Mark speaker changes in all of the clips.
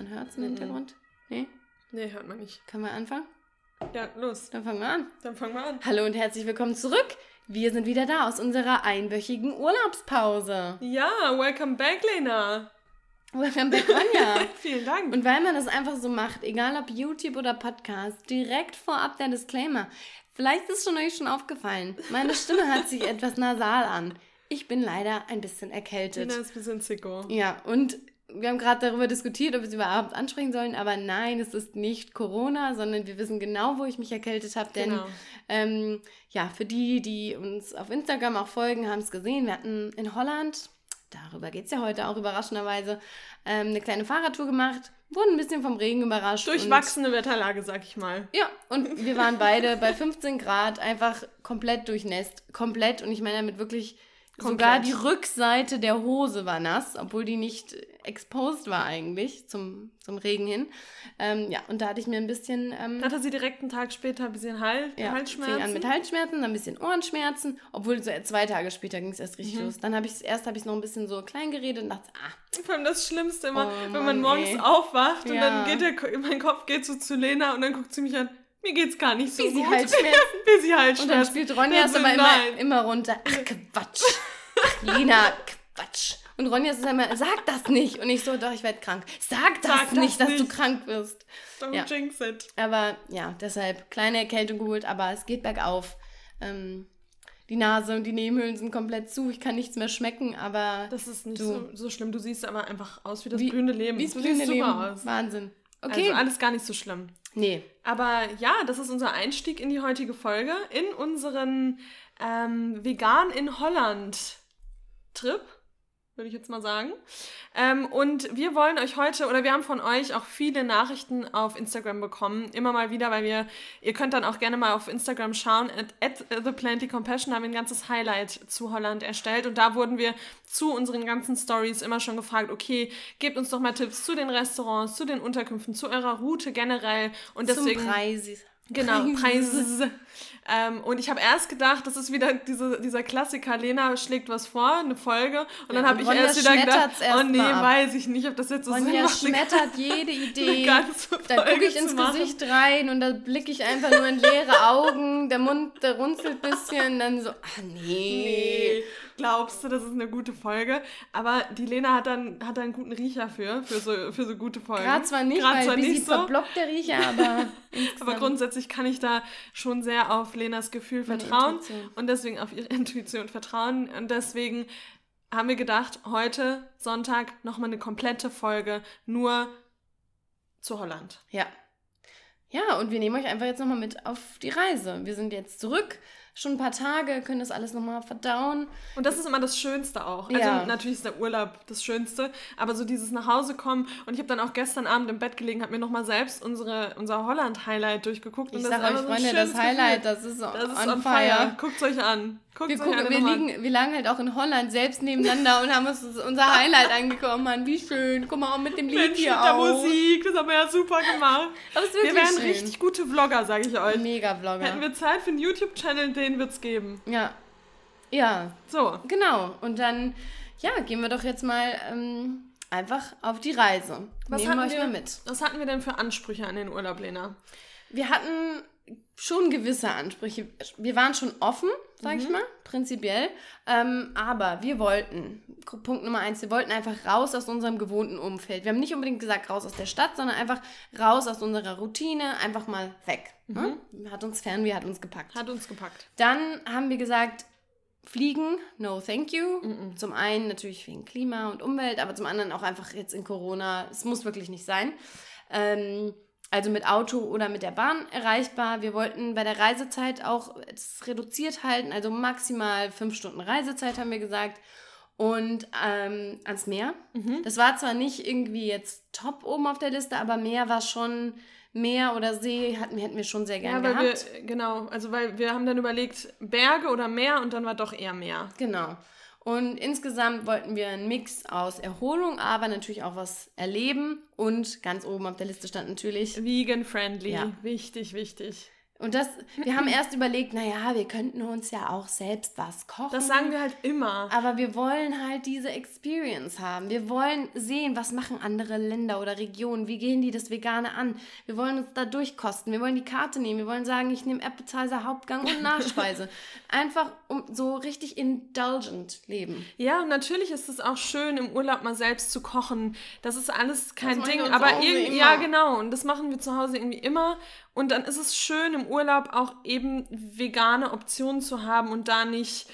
Speaker 1: man hört es im Hintergrund? Nee?
Speaker 2: Nee, hört man nicht.
Speaker 1: Können wir anfangen?
Speaker 2: Ja, los.
Speaker 1: Dann fangen wir an.
Speaker 2: Dann fangen wir an.
Speaker 1: Hallo und herzlich willkommen zurück. Wir sind wieder da aus unserer einwöchigen Urlaubspause.
Speaker 2: Ja, welcome back, Lena.
Speaker 1: Welcome back, Ronja.
Speaker 2: Vielen Dank.
Speaker 1: Und weil man das einfach so macht, egal ob YouTube oder Podcast, direkt vorab der Disclaimer. Vielleicht ist schon euch schon aufgefallen, meine Stimme hört sich etwas nasal an. Ich bin leider ein bisschen erkältet.
Speaker 2: Lena ist ein bisschen sicko.
Speaker 1: Ja, und wir haben gerade darüber diskutiert, ob wir es überhaupt ansprechen sollen, aber nein, es ist nicht Corona, sondern wir wissen genau, wo ich mich erkältet habe. Denn
Speaker 2: Genau.
Speaker 1: ähm, ja, für die, die uns auf Instagram auch folgen, haben es gesehen. Wir hatten in Holland, darüber geht es ja heute auch überraschenderweise, ähm, eine kleine Fahrradtour gemacht, wurden ein bisschen vom Regen überrascht.
Speaker 2: Durchwachsene Wetterlage, sag ich mal.
Speaker 1: ja, und wir waren beide bei 15 Grad einfach komplett durchnässt. Komplett. Und ich meine damit wirklich, sogar
Speaker 2: Komplett.
Speaker 1: die Rückseite der Hose war nass, obwohl die nicht exposed war eigentlich zum, zum Regen hin. Ähm, ja, und da hatte ich mir ein bisschen. Ähm,
Speaker 2: Hatte sie direkt einen Tag später ein bisschen Hals,
Speaker 1: ja,
Speaker 2: Halsschmerzen.
Speaker 1: fing an mit Halsschmerzen, dann ein bisschen Ohrenschmerzen, obwohl so zwei Tage später ging es erst
Speaker 2: Mhm.
Speaker 1: richtig los. Dann habe ich erst habe ich noch ein bisschen so klein geredet und dachte, ah,
Speaker 2: Vor allem das Schlimmste immer,
Speaker 1: Oh
Speaker 2: wenn
Speaker 1: Mann,
Speaker 2: man morgens
Speaker 1: ey.
Speaker 2: aufwacht und
Speaker 1: Ja.
Speaker 2: dann geht der, mein Kopf geht so zu Lena und dann guckt sie mich an. Mir geht's gar nicht so
Speaker 1: Busy
Speaker 2: gut.
Speaker 1: Halsschmerzen.
Speaker 2: Busy Halsschmerzen.
Speaker 1: Und dann spielt Ronja es aber immer, immer runter. Ach, Quatsch. Lina, Quatsch. Und Ronja ist immer, sag das nicht. Und ich so, doch, ich werde krank. Sag das
Speaker 2: Sag das
Speaker 1: nicht, dass du
Speaker 2: nicht.
Speaker 1: krank wirst.
Speaker 2: Don't
Speaker 1: Ja.
Speaker 2: jinx it.
Speaker 1: Aber ja, deshalb kleine Erkältung geholt, aber es geht bergauf. Ähm, die Nase und die Nebenhöhlen sind komplett zu. Ich kann nichts mehr schmecken, aber
Speaker 2: Das ist nicht so, so schlimm. Du siehst aber einfach aus wie das
Speaker 1: Wie-
Speaker 2: blühende Leben.
Speaker 1: wie
Speaker 2: du
Speaker 1: blühende Leben.
Speaker 2: super aus.
Speaker 1: Wahnsinn. Okay.
Speaker 2: Also alles gar nicht so schlimm.
Speaker 1: nee.
Speaker 2: Aber ja, das ist unser Einstieg in die heutige Folge, in unseren ähm, Vegan in Holland Trip, würde ich jetzt mal sagen. Ähm, und wir wollen euch heute, oder wir haben von euch auch viele Nachrichten auf Instagram bekommen, immer mal wieder, weil wir, ihr könnt dann auch gerne mal auf Instagram schauen, at, at The Plenty Compassion haben wir ein ganzes Highlight zu Holland erstellt und da wurden wir zu unseren ganzen Stories immer schon gefragt, okay, gebt uns doch mal Tipps zu den Restaurants, zu den Unterkünften, zu eurer Route generell und deswegen...
Speaker 1: Zum Preis.
Speaker 2: Genau,
Speaker 1: Preise.
Speaker 2: Ähm, und ich habe erst gedacht, das ist wieder diese, dieser Klassiker, Lena schlägt was vor, eine Folge. Und dann
Speaker 1: Ja,
Speaker 2: habe
Speaker 1: und
Speaker 2: ich erst wieder gedacht,
Speaker 1: schmettert's erst
Speaker 2: oh nee, weiß ich nicht, ob das jetzt so Sinn
Speaker 1: Ronja
Speaker 2: macht. eine-
Speaker 1: schmettert jede Idee. Da gucke ich ins
Speaker 2: machen.
Speaker 1: Gesicht rein und da blicke ich einfach nur in leere Augen. Der Mund, der runzelt ein bisschen. Dann so, ah nee.
Speaker 2: Nee, glaubst du, das ist eine gute Folge? Aber die Lena hat dann, hat da einen guten Riecher für, für so, für so gute Folgen.
Speaker 1: Gerade zwar nicht,
Speaker 2: Grad
Speaker 1: weil
Speaker 2: zwar nicht so,
Speaker 1: verblockt der Riecher, aber
Speaker 2: aber grundsätzlich kann ich da schon sehr auf Lenas Gefühl
Speaker 1: Meine
Speaker 2: vertrauen
Speaker 1: Intuition.
Speaker 2: und deswegen auf ihre Intuition vertrauen. Und deswegen haben wir gedacht, heute Sonntag nochmal eine komplette Folge nur zu Holland.
Speaker 1: Ja. Ja, und wir nehmen euch einfach jetzt nochmal mit auf die Reise. Wir sind jetzt zurück, schon ein paar Tage, können das alles nochmal verdauen.
Speaker 2: Und das ist immer das Schönste auch. Also
Speaker 1: Ja.
Speaker 2: natürlich ist der Urlaub das Schönste, aber so dieses nach Hause kommen. Und ich habe dann auch gestern Abend im Bett gelegen, habe mir nochmal selbst unsere, unser Holland-Highlight durchgeguckt.
Speaker 1: Ich
Speaker 2: und das
Speaker 1: sag
Speaker 2: ist
Speaker 1: euch, Freunde, das Highlight,
Speaker 2: Gefühl.
Speaker 1: das ist,
Speaker 2: Das ist
Speaker 1: on, fire.
Speaker 2: Guckt euch an. Guckt
Speaker 1: Wir, gucken, wir, liegen, wir lagen halt auch in Holland selbst nebeneinander und haben uns unser Highlight angekommen. Mann, wie schön. Guck mal, auch mit dem Lied
Speaker 2: Mensch, mit
Speaker 1: hier
Speaker 2: der
Speaker 1: auch.
Speaker 2: Musik, das haben wir ja super gemacht.
Speaker 1: Aber es ist
Speaker 2: Wir
Speaker 1: wirklich
Speaker 2: wären
Speaker 1: schön.
Speaker 2: richtig gute Vlogger, sage ich euch.
Speaker 1: Mega-Vlogger.
Speaker 2: Hätten wir Zeit für einen YouTube-Channel, den wird's geben.
Speaker 1: Ja. Ja,
Speaker 2: So,
Speaker 1: genau. Und dann, ja, gehen wir doch jetzt mal ähm, einfach auf die Reise.
Speaker 2: was
Speaker 1: Nehmen wir euch
Speaker 2: wir,
Speaker 1: mal mit.
Speaker 2: was hatten wir denn für Ansprüche an den Urlaub, Lena?
Speaker 1: Wir hatten schon gewisse Ansprüche. Wir waren schon offen, sag ich mal, prinzipiell. Ähm, aber wir wollten, Punkt Nummer eins, wir wollten einfach raus aus unserem gewohnten Umfeld. Wir haben nicht unbedingt gesagt raus aus der Stadt, sondern einfach raus aus unserer Routine, einfach mal weg. Ne? Hat uns fern, wie hat uns gepackt.
Speaker 2: Hat uns gepackt.
Speaker 1: Dann haben wir gesagt, fliegen, no thank you. Zum einen natürlich wegen Klima und Umwelt, aber zum anderen auch einfach jetzt in Corona, es muss wirklich nicht sein. Ähm, also mit Auto oder mit der Bahn erreichbar. Wir wollten bei der Reisezeit auch reduziert halten, also maximal fünf Stunden Reisezeit haben wir gesagt. Und ähm, ans Meer. Das war zwar nicht irgendwie jetzt top oben auf der Liste, aber Meer war schon, Meer oder See hatten, hätten wir schon sehr
Speaker 2: Ja,
Speaker 1: gerne
Speaker 2: weil
Speaker 1: gehabt.
Speaker 2: wir, genau, also weil wir haben dann überlegt, Berge oder Meer und dann war doch eher Meer.
Speaker 1: Genau. Und insgesamt wollten wir einen Mix aus Erholung, aber natürlich auch was erleben. Und ganz oben auf der Liste stand natürlich
Speaker 2: Vegan friendly,
Speaker 1: Ja.
Speaker 2: wichtig, wichtig.
Speaker 1: Und das, wir haben erst überlegt, naja, wir könnten uns ja auch selbst was kochen.
Speaker 2: Das sagen wir halt immer.
Speaker 1: Aber wir wollen halt diese Experience haben. Wir wollen sehen, was machen andere Länder oder Regionen, wie gehen die das Vegane an. Wir wollen uns da durchkosten. Wir wollen die Karte nehmen. Wir wollen sagen, ich nehme Appetizer, Hauptgang und Nachspeise. Einfach um so richtig indulgent leben.
Speaker 2: Ja, und natürlich ist es auch schön, im Urlaub mal selbst zu kochen. Das ist alles kein Ding. Aber irgendwie, ja, genau. Und das machen wir zu Hause irgendwie immer. Und dann ist es schön, im Urlaub auch eben vegane Optionen zu haben und da nicht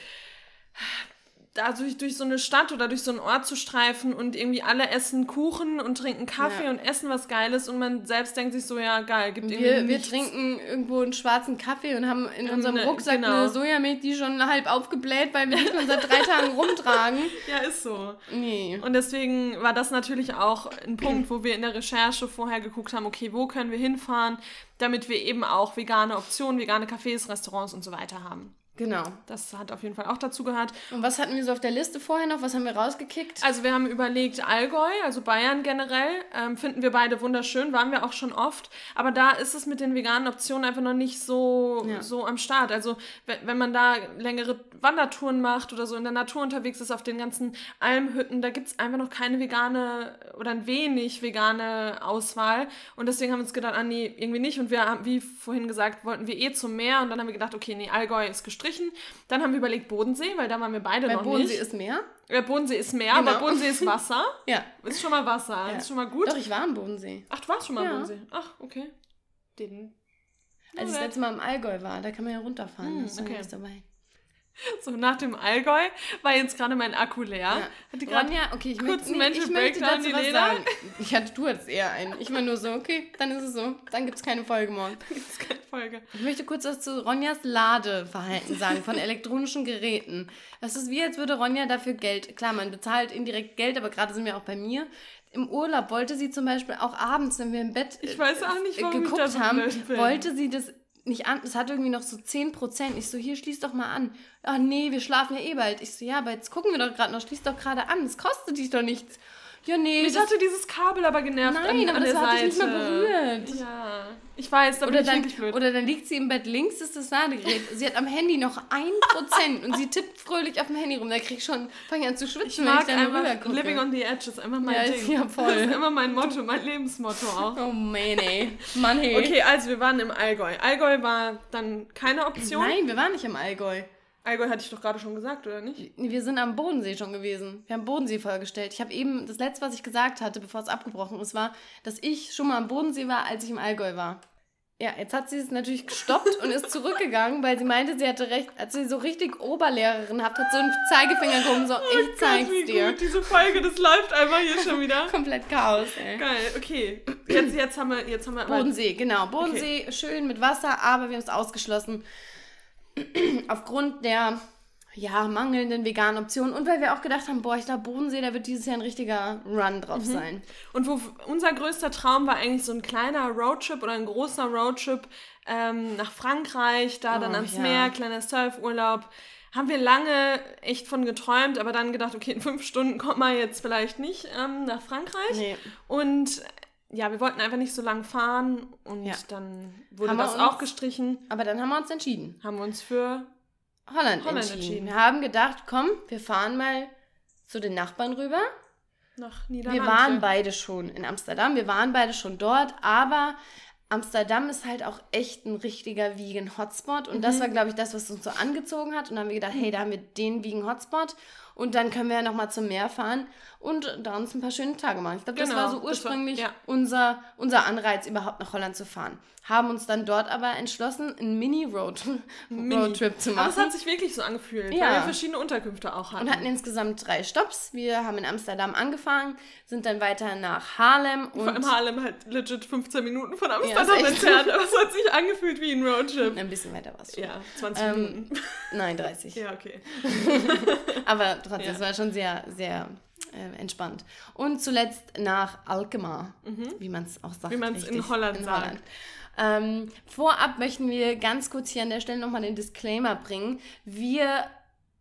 Speaker 2: da durch, so eine Stadt oder durch so einen Ort zu streifen und irgendwie alle essen Kuchen und trinken Kaffee ja. und essen was Geiles und man selbst denkt sich so, ja geil, gibt
Speaker 1: wir, irgendwie Wir trinken irgendwo einen schwarzen Kaffee und haben in unserem ne, Rucksack genau. eine Sojamilch, die schon halb aufgebläht, weil wir nicht mehr seit drei Tagen rumtragen.
Speaker 2: Ja, ist so. Nee. Und deswegen war das natürlich auch ein Punkt, wo wir in der Recherche vorher geguckt haben, okay, wo können wir hinfahren, damit wir eben auch vegane Optionen, vegane Cafés, Restaurants und so weiter haben.
Speaker 1: Genau.
Speaker 2: Das hat auf jeden Fall auch dazu gehört.
Speaker 1: Und was hatten wir so auf der Liste vorher noch? Was haben wir rausgekickt?
Speaker 2: Also wir haben überlegt, Allgäu, also Bayern generell, ähm, finden wir beide wunderschön, waren wir auch schon oft. Aber da ist es mit den veganen Optionen einfach noch nicht so, ja. so am Start. Also wenn man da längere Wandertouren macht oder so in der Natur unterwegs ist, auf den ganzen Almhütten, da gibt es einfach noch keine vegane oder ein wenig vegane Auswahl. Und deswegen haben wir uns gedacht, ah nee, irgendwie nicht. Und wir haben, wie vorhin gesagt, wollten wir eh zum Meer. Und dann haben wir gedacht, okay, nee, Allgäu ist gestrichen gestrichen. Dann haben wir überlegt Bodensee, weil da waren wir beide weil noch
Speaker 1: Bodensee
Speaker 2: nicht.
Speaker 1: ist Meer?
Speaker 2: Ja, Bodensee ist Meer, genau. aber Bodensee ist Wasser. ja. Ist schon mal Wasser, ja. ist schon mal gut.
Speaker 1: Doch, ich war am Bodensee.
Speaker 2: Ach, du warst schon mal ja. am Bodensee. Ach, okay. Den.
Speaker 1: Als ich das letzte Mal im Allgäu war, da kann man ja runterfahren. Hm, okay. dabei.
Speaker 2: So, nach dem Allgäu war jetzt gerade mein Akku leer. Ja.
Speaker 1: Hatte Ronja, okay, ich, möchte, nee, ich möchte dazu was sagen. Ich hatte, du hattest eher einen. Ich war nur so, okay, dann ist es so. Dann gibt es keine Folge morgen. Dann gibt es keine Folge. Ich möchte kurz was zu Ronjas Ladeverhalten sagen von elektronischen Geräten. Das ist wie, als würde Ronja dafür Geld, klar, man bezahlt indirekt Geld, aber gerade sind wir auch bei mir. Im Urlaub wollte sie zum Beispiel auch abends, wenn wir im Bett
Speaker 2: ich weiß auch nicht, warum geguckt
Speaker 1: haben, wollte sie das nicht an, es hat irgendwie noch so 10%. Ich so, hier, schließ doch mal an. Ach nee, wir schlafen ja eh bald. Ich so, ja, aber jetzt gucken wir doch gerade noch, schließ doch gerade an. Es kostet dich doch nichts. Ja, nee.
Speaker 2: Mich hatte dieses Kabel aber genervt Nein, an, aber an das hat dich nicht mehr berührt. Ja. Ich weiß, da
Speaker 1: oder bin ich wirklich blöd. Oder dann liegt sie im Bett, links ist das Ladegerät. sie hat am Handy noch 1% und sie tippt fröhlich auf dem Handy rum. Da krieg ich schon, fange ich an zu schwitzen, ich wenn
Speaker 2: ich dann rüber gucke. Living on the Edge ist immer mein ja, Ding. Ja voll. Das ist immer mein Motto, mein Lebensmotto auch.
Speaker 1: Oh man, ey. Mann, hey.
Speaker 2: Okay, also wir waren im Allgäu. Allgäu war dann keine Option.
Speaker 1: Nein, wir waren nicht im Allgäu.
Speaker 2: Allgäu hatte ich doch gerade schon gesagt, oder nicht?
Speaker 1: Wir sind am Bodensee schon gewesen. Wir haben Bodensee vorgestellt. Ich habe eben, das letzte, was ich gesagt hatte, bevor es abgebrochen ist, war, dass ich schon mal am Bodensee war, als ich im Allgäu war. Ja, jetzt hat sie es natürlich gestoppt und ist zurückgegangen, weil sie meinte, sie hatte recht, als sie so richtig Oberlehrerin habt, hat so einen Zeigefinger gehoben, so, oh ich zeig's Gott, wie dir. Gut,
Speaker 2: diese Folge, das läuft einfach hier schon wieder.
Speaker 1: Komplett Chaos, ey.
Speaker 2: Geil, okay. Jetzt, jetzt haben wir, jetzt haben wir...
Speaker 1: Bodensee, genau. Bodensee, okay. schön mit Wasser, aber wir haben es ausgeschlossen aufgrund der ja, mangelnden veganen Optionen und weil wir auch gedacht haben, boah, ich glaube, Bodensee, da wird dieses Jahr ein richtiger Run drauf mhm. sein.
Speaker 2: Und wo unser größter Traum war eigentlich so ein kleiner Roadtrip oder ein großer Roadtrip ähm, nach Frankreich, da oh, dann ans ja. Meer, kleiner Surfurlaub. Haben wir lange echt von geträumt, aber dann gedacht, okay, in fünf Stunden kommt man jetzt vielleicht nicht ähm, nach Frankreich. Nee. Und ja, wir wollten einfach nicht so lang fahren und ja. dann wurde haben das uns, auch gestrichen.
Speaker 1: Aber dann haben wir uns entschieden.
Speaker 2: Haben wir uns für
Speaker 1: Holland, Holland entschieden. entschieden. Wir haben gedacht, komm, wir fahren mal zu den Nachbarn rüber.
Speaker 2: Nach Niederlande.
Speaker 1: Wir waren beide schon in Amsterdam, wir waren beide schon dort, aber Amsterdam ist halt auch echt ein richtiger Vegan-Hotspot und mhm. das war, glaube ich, das, was uns so angezogen hat und dann haben wir gedacht, hey, da haben wir den Vegan-Hotspot und dann können wir ja nochmal zum Meer fahren und da uns ein paar schöne Tage machen. Ich glaube, genau, das war so ursprünglich war, ja. unser, unser Anreiz, überhaupt nach Holland zu fahren. Haben uns dann dort aber entschlossen, einen Mini-Roadtrip Mini. zu machen. Aber
Speaker 2: es hat sich wirklich so angefühlt, ja. weil wir verschiedene Unterkünfte auch hatten.
Speaker 1: Und hatten insgesamt drei Stops. Wir haben in Amsterdam angefangen, sind dann weiter nach Harlem.
Speaker 2: Und Vor allem Harlem halt legit 15 Minuten von Amsterdam ja, entfernt, aber es hat sich angefühlt wie ein Roadtrip.
Speaker 1: Ein bisschen weiter war es
Speaker 2: schon. Ja, 20 ähm, Minuten.
Speaker 1: Nein, 30.
Speaker 2: ja, okay.
Speaker 1: aber trotzdem, es war schon sehr, sehr äh, entspannt. Und zuletzt nach Alkmaar, mhm. wie man es auch sagt.
Speaker 2: Wie man es in Holland in sagt. Holland.
Speaker 1: Ähm, vorab möchten wir ganz kurz hier an der Stelle nochmal den Disclaimer bringen. Wir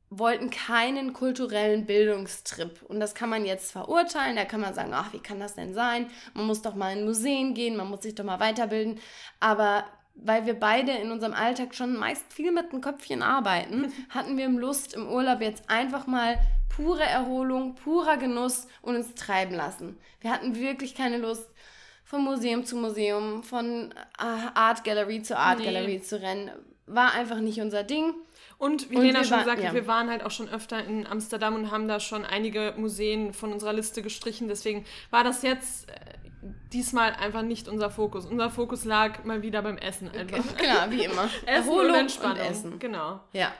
Speaker 1: wollten keinen kulturellen Bildungstrip. Und das kann man jetzt verurteilen. Da kann man sagen, ach, wie kann das denn sein? Man muss doch mal in Museen gehen, man muss sich doch mal weiterbilden. Aber weil wir beide in unserem Alltag schon meist viel mit dem Köpfchen arbeiten, hatten wir Lust im Urlaub jetzt einfach mal pure Erholung, purer Genuss und uns treiben lassen. Wir hatten wirklich keine Lust, von Museum zu Museum, von äh, Art Gallery zu Art nee. Gallery zu rennen. War einfach nicht unser Ding.
Speaker 2: Und wie und Lena schon gesagt hat, ja. wir waren halt auch schon öfter in Amsterdam und haben da schon einige Museen von unserer Liste gestrichen. Deswegen war das jetzt äh, diesmal einfach nicht unser Fokus. Unser Fokus lag mal wieder beim Essen einfach.
Speaker 1: Klar, wie immer.
Speaker 2: Essen Erholung und Entspannung. Und Essen.
Speaker 1: Genau. Ja.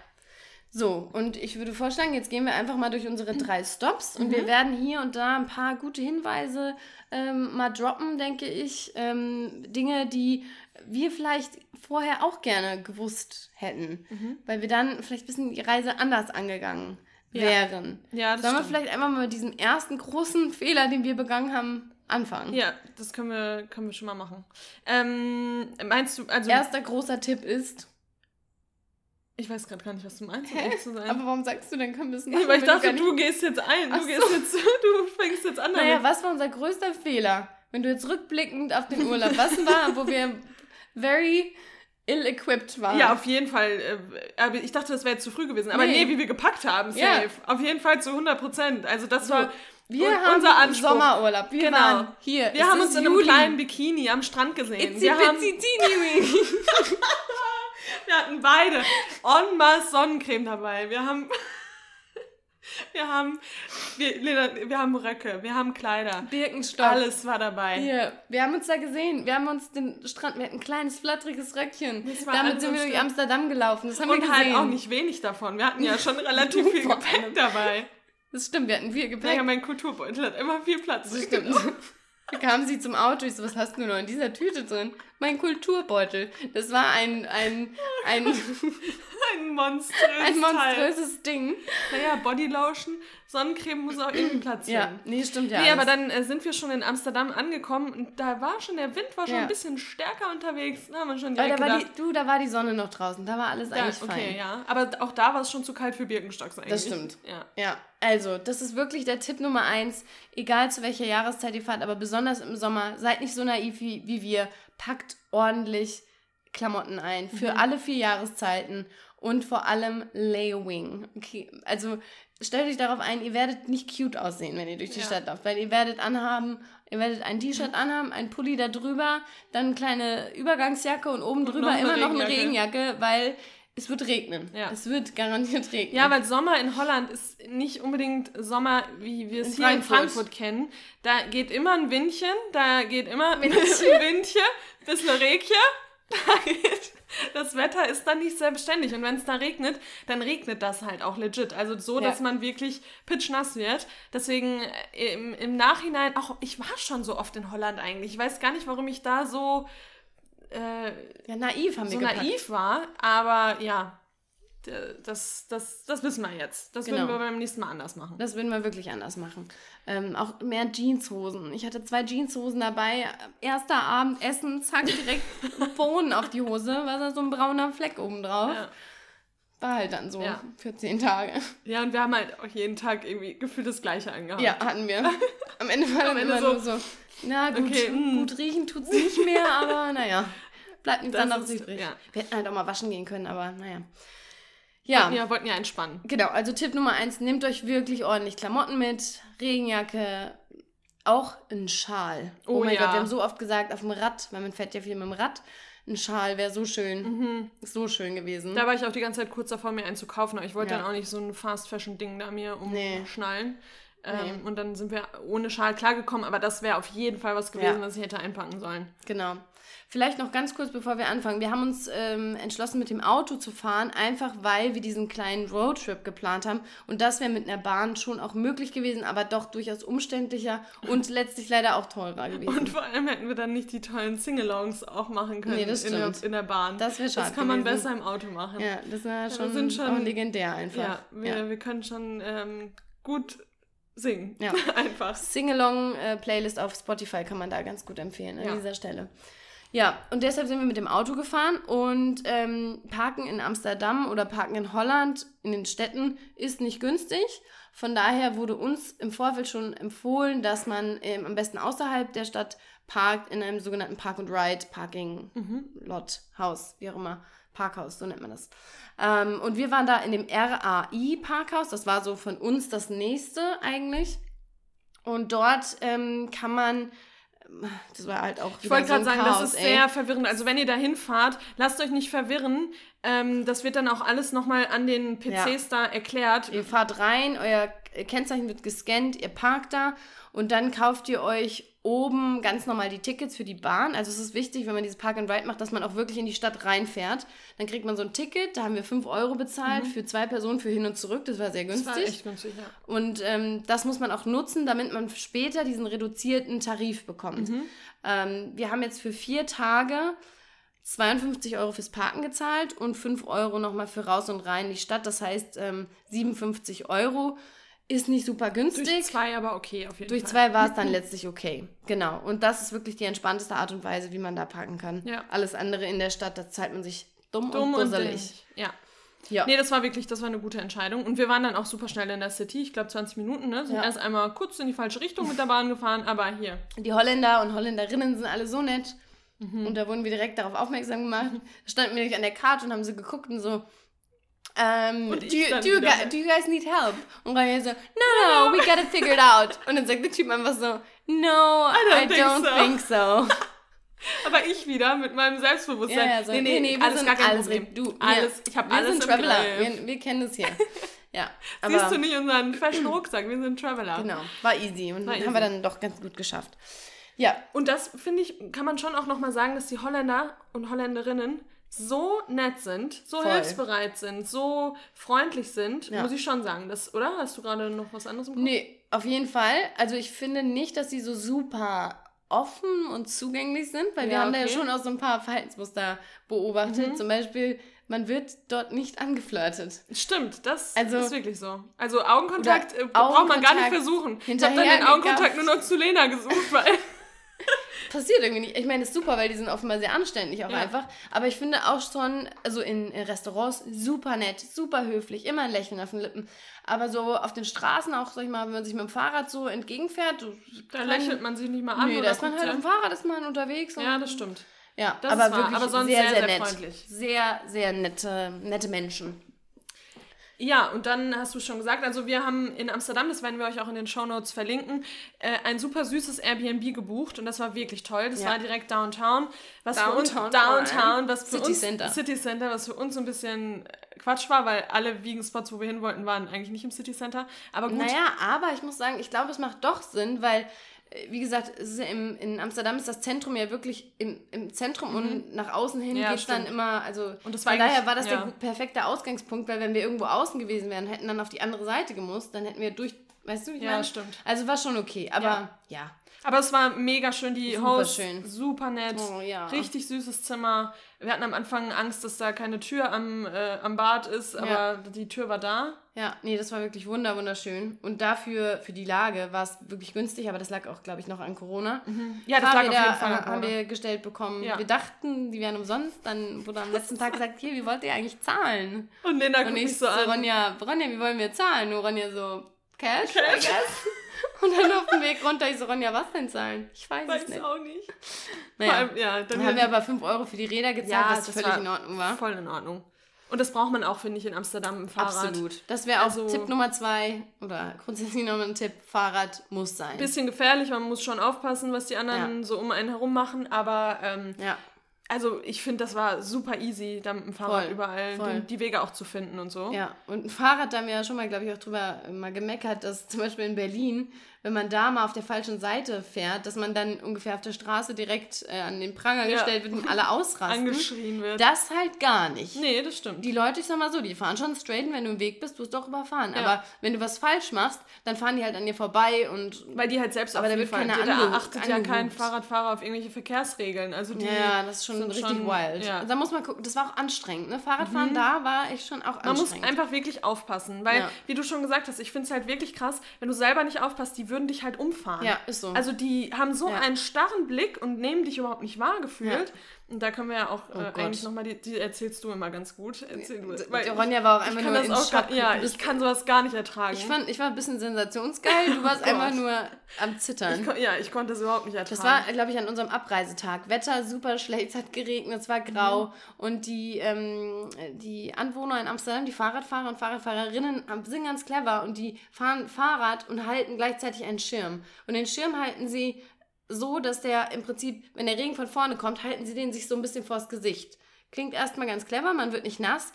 Speaker 1: So, und ich würde vorschlagen, jetzt gehen wir einfach mal durch unsere drei Stops und mhm. wir werden hier und da ein paar gute Hinweise ähm, mal droppen, denke ich. Ähm, Dinge, die wir vielleicht vorher auch gerne gewusst hätten, mhm. weil wir dann vielleicht ein bisschen die Reise anders angegangen ja. wären. Ja, das Sollen stimmt. wir vielleicht einfach mal mit diesem ersten großen Fehler, den wir begangen haben, anfangen?
Speaker 2: Ja, das können wir, können wir schon mal machen. Ähm, meinst du, also.
Speaker 1: Erster großer Tipp ist.
Speaker 2: Ich weiß gerade gar nicht, was du meinst, um ehrlich
Speaker 1: zu sein. Aber warum sagst du denn, können wir es machen?
Speaker 2: Weil ich dachte, du, du gehst jetzt ein. Du, so. gehst jetzt, du fängst jetzt an.
Speaker 1: Naja, was war unser größter Fehler? Wenn du jetzt rückblickend auf den Urlaub, was war, wo wir very ill-equipped waren?
Speaker 2: Ja, auf jeden Fall. Äh, ich dachte, das wäre jetzt zu früh gewesen. Aber nee, nee wie wir gepackt haben, safe. Ja. Auf jeden Fall zu 100 Prozent. Also das so. war
Speaker 1: wir und haben unser Anspruch. Sommerurlaub. Wir genau. waren hier.
Speaker 2: Wir haben uns in einem kleinen Bikini am Strand gesehen. It's wir haben Wir hatten beide en masse Sonnencreme dabei. Wir haben wir haben wir, wir haben Röcke, wir haben Kleider.
Speaker 1: Birkenstock.
Speaker 2: Alles war dabei.
Speaker 1: Hier, wir haben uns da gesehen. Wir haben uns den Strand, wir hatten ein kleines flatteriges Röckchen. Damit sind wir durch Amsterdam gelaufen. Das haben
Speaker 2: Und
Speaker 1: wir
Speaker 2: halt gesehen. halt auch nicht wenig davon. Wir hatten ja schon relativ viel Gepäck dabei.
Speaker 1: Das stimmt, wir hatten viel Gepäck.
Speaker 2: Ja, mein Kulturbeutel hat immer viel Platz.
Speaker 1: Das stimmt. Da kam sie zum Auto. Ich so, was hast du noch in dieser Tüte drin? Mein Kulturbeutel. Das war ein, ein, ein,
Speaker 2: ein monströses,
Speaker 1: ein monströses Ding.
Speaker 2: Naja, Bodylotion, Sonnencreme muss auch irgendwie Platz
Speaker 1: Ja, nee, stimmt ja.
Speaker 2: Nee, alles. aber dann äh, sind wir schon in Amsterdam angekommen und da war schon, der Wind war schon ja. ein bisschen stärker unterwegs. Da haben wir schon direkt
Speaker 1: da war die, Du, da war die Sonne noch draußen. Da war alles eigentlich okay, fein. Okay,
Speaker 2: ja. Aber auch da war es schon zu kalt für Birkenstocks eigentlich.
Speaker 1: Das stimmt. Ja. Ja. Also, das ist wirklich der Tipp Nummer eins. Egal zu welcher Jahreszeit ihr fahrt, aber besonders im Sommer, seid nicht so naiv wie, wie wir. Packt ordentlich Klamotten ein für mhm. alle vier Jahreszeiten und vor allem Layering. Okay, also stellt euch darauf ein, ihr werdet nicht cute aussehen, wenn ihr durch die ja. Stadt lauft, weil ihr werdet anhaben, ihr werdet ein T-Shirt anhaben, ein Pulli da drüber, dann eine kleine Übergangsjacke und oben und drüber noch immer noch eine Regenjacke, weil es wird regnen. Ja. Es wird garantiert regnen.
Speaker 2: Ja, weil Sommer in Holland ist nicht unbedingt Sommer, wie wir es hier Frankfurt. in Frankfurt kennen. Da geht immer ein Windchen, da geht immer ein Windchen, bisschen Regchen. Da geht das Wetter ist dann nicht selbstständig. Und wenn es da regnet, dann regnet das halt auch legit. Also so, ja. dass man wirklich pitchnass wird. Deswegen äh, im, im Nachhinein, auch ich war schon so oft in Holland eigentlich. Ich weiß gar nicht, warum ich da so äh,
Speaker 1: ja, naiv haben
Speaker 2: so
Speaker 1: wir
Speaker 2: gepackt. naiv war. Aber ja, das, das, das wissen wir jetzt. Das genau. würden wir beim nächsten Mal anders machen.
Speaker 1: Das würden wir wirklich anders machen. Ähm, auch mehr Jeanshosen. Ich hatte zwei Jeanshosen dabei. Erster Abend Essen, zack, direkt Bohnen auf die Hose. War da so ein brauner Fleck oben drauf. Ja. War halt dann so ja. für zehn Tage.
Speaker 2: Ja, und wir haben halt auch jeden Tag irgendwie gefühlt das Gleiche angehabt.
Speaker 1: Ja, hatten wir. Am Ende war dann immer so, nur so, na gut, okay, mm. gut riechen tut's nicht mehr, aber naja, bleibt nichts anderes übrig. Ja. Wir hätten halt auch mal waschen gehen können, aber naja.
Speaker 2: Ja. Wir wollten ja entspannen.
Speaker 1: Genau, also Tipp Nummer eins, nehmt euch wirklich ordentlich Klamotten mit, Regenjacke, auch ein Schal. Oh, oh mein ja. Gott, wir haben so oft gesagt, auf dem Rad, weil man fährt ja viel mit dem Rad, ein Schal wäre so schön. Mhm. So schön gewesen.
Speaker 2: Da war ich auch die ganze Zeit kurz davor, mir einen zu kaufen, aber ich wollte ja. dann auch nicht so ein Fast-Fashion-Ding da mir umschnallen. Nee. Ähm, nee. Und dann sind wir ohne Schal klargekommen, aber das wäre auf jeden Fall was gewesen, ja. was ich hätte einpacken sollen.
Speaker 1: Genau. Vielleicht noch ganz kurz, bevor wir anfangen. Wir haben uns ähm, entschlossen, mit dem Auto zu fahren, einfach weil wir diesen kleinen Roadtrip geplant haben. Und das wäre mit einer Bahn schon auch möglich gewesen, aber doch durchaus umständlicher und letztlich leider auch teurer gewesen.
Speaker 2: Und vor allem hätten wir dann nicht die tollen Singalongs auch machen können nee, das in, der, in der Bahn.
Speaker 1: Das wäre schade.
Speaker 2: Das kann man gewesen. besser im Auto machen.
Speaker 1: Ja, das wäre schon, schon auch legendär einfach.
Speaker 2: Ja, wir, ja. wir können schon ähm, gut singen. Ja. Einfach.
Speaker 1: Singalong-Playlist äh, auf Spotify kann man da ganz gut empfehlen an ja. dieser Stelle. Ja, und deshalb sind wir mit dem Auto gefahren und ähm, Parken in Amsterdam oder Parken in Holland in den Städten ist nicht günstig. Von daher wurde uns im Vorfeld schon empfohlen, dass man ähm, am besten außerhalb der Stadt parkt in einem sogenannten Park and Ride, Parking Lot, Haus, wie auch immer. Parkhaus, so nennt man das. Ähm, und wir waren da in dem RAI-Parkhaus, das war so von uns das nächste eigentlich. Und dort ähm, kann man, das war halt auch
Speaker 2: Ich wollte gerade
Speaker 1: so
Speaker 2: sagen,
Speaker 1: Chaos,
Speaker 2: das ist
Speaker 1: ey.
Speaker 2: sehr verwirrend. Also wenn ihr da hinfahrt, lasst euch nicht verwirren. Ähm, das wird dann auch alles nochmal an den PCs da erklärt.
Speaker 1: Ihr fahrt rein, euer Kennzeichen wird gescannt, ihr parkt da und dann kauft ihr euch oben ganz normal die Tickets für die Bahn. Also es ist wichtig, wenn man dieses Park and Ride macht, dass man auch wirklich in die Stadt reinfährt. Dann kriegt man so ein Ticket, da haben wir 5 Euro bezahlt für zwei Personen für hin und zurück. Das war sehr
Speaker 2: Mhm. Das
Speaker 1: günstig.
Speaker 2: war echt günstig, ja.
Speaker 1: Und ähm, das muss man auch nutzen, damit man später diesen reduzierten Tarif bekommt.
Speaker 2: Mhm.
Speaker 1: Ähm, wir haben jetzt für vier Tage 52 Euro fürs Parken gezahlt und 5 Euro nochmal für raus und rein in die Stadt. Das heißt, ähm, 57 Euro ist nicht super günstig.
Speaker 2: Durch zwei aber okay auf jeden
Speaker 1: Durch
Speaker 2: Fall.
Speaker 1: zwei war es dann letztlich okay. Genau. Und das ist wirklich die entspannteste Art und Weise, wie man da parken kann.
Speaker 2: Ja.
Speaker 1: Alles andere in der Stadt, da zahlt man sich dumm,
Speaker 2: Dumm
Speaker 1: und dusselig.
Speaker 2: Ja.
Speaker 1: Ja.
Speaker 2: Nee, das war wirklich, das war eine gute Entscheidung. Und wir waren dann auch super schnell in der City. Ich glaube 20 Minuten, ne? Sind
Speaker 1: Ja.
Speaker 2: erst einmal kurz in die falsche Richtung mit der Bahn gefahren, aber hier.
Speaker 1: Die Holländer und Holländerinnen sind alle so nett.
Speaker 2: Mhm.
Speaker 1: Und da wurden wir direkt darauf aufmerksam gemacht. Da standen wir nämlich an der Karte und haben so geguckt und so, ähm,
Speaker 2: Und
Speaker 1: do, you, do, you guys,
Speaker 2: da.
Speaker 1: do you guys need help? Und Rania so, no, no, we got it figured out. Und dann sagt der Typ einfach so, no, I
Speaker 2: don't
Speaker 1: don't,
Speaker 2: think so."
Speaker 1: think so.
Speaker 2: Aber ich wieder mit meinem Selbstbewusstsein.
Speaker 1: Ja, ja, so,
Speaker 2: nee, nee,
Speaker 1: nee, nee, wir
Speaker 2: alles
Speaker 1: sind
Speaker 2: gar kein
Speaker 1: alles,
Speaker 2: Problem.
Speaker 1: du,
Speaker 2: alles, ich habe
Speaker 1: Wir
Speaker 2: alles
Speaker 1: sind
Speaker 2: im
Speaker 1: Traveler,
Speaker 2: Griff.
Speaker 1: wir, wir kennen das hier. Ja, aber
Speaker 2: Siehst du nicht unseren fashion Rucksack? Wir sind Traveler.
Speaker 1: genau, war easy und
Speaker 2: War
Speaker 1: haben
Speaker 2: easy.
Speaker 1: wir dann doch ganz gut geschafft. Ja,
Speaker 2: Und das, finde ich, kann man schon auch nochmal sagen, dass die Holländer und Holländerinnen so nett sind, so
Speaker 1: Voll.
Speaker 2: hilfsbereit sind, so freundlich sind,
Speaker 1: Ja.
Speaker 2: muss ich schon sagen. Das, oder? Hast du gerade noch was anderes im Kopf?
Speaker 1: Nee, auf jeden Fall. Also ich finde nicht, dass sie so super offen und zugänglich sind, weil wir
Speaker 2: Ja,
Speaker 1: haben da ja
Speaker 2: okay.
Speaker 1: schon auch so ein paar Verhaltensmuster beobachtet. Zum Beispiel, man wird dort nicht angeflirtet.
Speaker 2: Stimmt, das
Speaker 1: Also-
Speaker 2: ist wirklich so. Also Augenkontakt äh, braucht man gar nicht versuchen. Ich habe dann den Augenkontakt nur noch zu Lena gesucht, weil
Speaker 1: Passiert irgendwie nicht. Ich meine, das ist super, weil die sind offenbar sehr anständig auch
Speaker 2: Ja.
Speaker 1: einfach. Aber ich finde auch schon, also in, in Restaurants super nett, super höflich, immer ein Lächeln auf den Lippen. Aber so auf den Straßen auch, sag ich mal, wenn man sich mit dem Fahrrad so entgegenfährt, so
Speaker 2: da
Speaker 1: kann-
Speaker 2: lächelt man sich nicht mal an.
Speaker 1: Nee, da ist man halt
Speaker 2: an.
Speaker 1: Fahrrad, ist man unterwegs.
Speaker 2: Ja, das stimmt.
Speaker 1: Ja,
Speaker 2: Das
Speaker 1: aber wirklich
Speaker 2: aber sonst
Speaker 1: sehr,
Speaker 2: sehr,
Speaker 1: sehr,
Speaker 2: sehr
Speaker 1: nett.
Speaker 2: freundlich.
Speaker 1: Sehr, sehr nette, nette Menschen.
Speaker 2: Ja, und dann hast du schon gesagt, also wir haben in Amsterdam, das werden wir euch auch in den Shownotes verlinken, äh, ein super süßes Airbnb gebucht und das war wirklich toll. Das
Speaker 1: Ja.
Speaker 2: war direkt Downtown. Was für uns,
Speaker 1: Downtown,
Speaker 2: Downtown, was für
Speaker 1: City
Speaker 2: uns,
Speaker 1: Center.
Speaker 2: City Center, was für uns so ein bisschen äh, Quatsch war, weil alle Vegan-Spots, wo wir hin wollten, waren eigentlich nicht im City Center. Aber gut,
Speaker 1: Naja, aber ich muss sagen, ich glaube, es macht doch Sinn, weil, wie gesagt, ja im, in Amsterdam ist das Zentrum ja wirklich im, im Zentrum und nach außen hin
Speaker 2: Mhm. Ja,
Speaker 1: geht es dann immer, also
Speaker 2: Und das
Speaker 1: von daher war das
Speaker 2: ja.
Speaker 1: der perfekte Ausgangspunkt, weil wenn wir irgendwo außen gewesen wären, hätten dann auf die andere Seite gemusst, dann hätten wir durch, weißt du, wie ich
Speaker 2: Ja,
Speaker 1: meine?
Speaker 2: stimmt.
Speaker 1: Also war schon okay, aber
Speaker 2: Ja. aber es war mega schön, die
Speaker 1: Super
Speaker 2: Hosts,
Speaker 1: schön.
Speaker 2: super nett,
Speaker 1: Oh,
Speaker 2: richtig süßes Zimmer. Wir hatten am Anfang Angst, dass da keine Tür am, äh, am Bad ist, aber
Speaker 1: Ja.
Speaker 2: die Tür war da.
Speaker 1: Ja, nee, das war wirklich wunder wunderschön. Und dafür, für die Lage, war es wirklich günstig, aber das lag auch, glaube ich, noch an Corona.
Speaker 2: Ja, das lag auf jeden Fall an
Speaker 1: haben
Speaker 2: Corona.
Speaker 1: wir gestellt bekommen.
Speaker 2: Ja.
Speaker 1: Wir dachten, die wären umsonst. Dann wurde am letzten Tag gesagt, hier, wie wollt ihr eigentlich zahlen?
Speaker 2: Und Lena guckt mich
Speaker 1: ich
Speaker 2: so
Speaker 1: so,
Speaker 2: an.
Speaker 1: Ronja, Ronja, wie wollen wir zahlen? Und Ronja so, Cash, I
Speaker 2: Cash.
Speaker 1: guess. Und dann auf dem Weg runter, ich so, Ronja, was denn zahlen? Ich weiß,
Speaker 2: Weiß
Speaker 1: es nicht.
Speaker 2: auch nicht.
Speaker 1: Naja,
Speaker 2: allem, ja, dann
Speaker 1: dann haben wir aber 5 Euro für die Räder gezahlt, was
Speaker 2: das
Speaker 1: völlig
Speaker 2: war
Speaker 1: in Ordnung war.
Speaker 2: Voll in Ordnung. Und das braucht man auch, finde ich, in Amsterdam im Fahrrad.
Speaker 1: Absolut. Das wäre auch
Speaker 2: Also-
Speaker 1: Tipp Nummer zwei oder grundsätzlich nochmal ein Tipp, Fahrrad muss sein.
Speaker 2: Bisschen gefährlich, man muss schon aufpassen, was die anderen
Speaker 1: Ja.
Speaker 2: so um einen herum machen, aber ähm,
Speaker 1: ja.
Speaker 2: Also ich finde, das war super easy, da mit dem Fahrrad
Speaker 1: Voll,
Speaker 2: überall
Speaker 1: voll.
Speaker 2: Die, die Wege auch zu finden und so.
Speaker 1: Ja, und ein Fahrrad, da haben wir ja schon mal, glaube ich, auch drüber mal gemeckert, dass zum Beispiel in Berlin, wenn man da mal auf der falschen Seite fährt, dass man dann ungefähr auf der Straße direkt äh, an den Pranger
Speaker 2: Ja.
Speaker 1: gestellt wird und alle ausrasten.
Speaker 2: Angeschrien wird.
Speaker 1: Das halt gar nicht.
Speaker 2: nee, das stimmt.
Speaker 1: Die Leute, ich sag mal so, die fahren schon straight und wenn du im Weg bist, wirst du auch überfahren.
Speaker 2: Ja.
Speaker 1: Aber wenn du was falsch machst, dann fahren die halt an dir vorbei und
Speaker 2: Weil die halt selbst
Speaker 1: Aber da wird keiner
Speaker 2: da achtet ja kein. Fahrradfahrer auf irgendwelche Verkehrsregeln. Also die
Speaker 1: ja, das ist schon richtig
Speaker 2: schon-
Speaker 1: wild.
Speaker 2: Ja.
Speaker 1: Da muss man gucken, das war auch anstrengend. Ne? Fahrradfahren da war echt schon auch
Speaker 2: Man muss
Speaker 1: anstrengend.
Speaker 2: einfach wirklich aufpassen, weil, wie du schon gesagt hast, ich finde es halt wirklich krass, wenn du selber nicht aufpasst, die würden dich halt umfahren.
Speaker 1: Ja, ist so.
Speaker 2: Also die haben so
Speaker 1: Ja.
Speaker 2: einen starren Blick und nehmen dich überhaupt nicht wahr gefühlt. Und da können wir ja auch oh äh, eigentlich nochmal, die, die erzählst du immer ganz gut. Erzähl du.
Speaker 1: Weil Ronja war auch einfach nur in
Speaker 2: Schock. Gar, ja, ich kann sowas gar nicht ertragen.
Speaker 1: Ich, fand, ich war ein bisschen sensationsgeil, du warst oh einfach nur am Zittern.
Speaker 2: Ich, ja, ich konnte das überhaupt nicht ertragen.
Speaker 1: Das war, glaube ich, an unserem Abreisetag. Wetter super schlecht, es hat geregnet, es war grau. Mhm. Und die, ähm, die Anwohner in Amsterdam, die Fahrradfahrer und Fahrradfahrerinnen, sind ganz clever und die fahren Fahrrad und halten gleichzeitig einen Schirm. Und den Schirm halten sie so, dass der im Prinzip, wenn der Regen von vorne kommt, halten sie den sich so ein bisschen vors Gesicht. Klingt erstmal ganz clever, man wird nicht nass.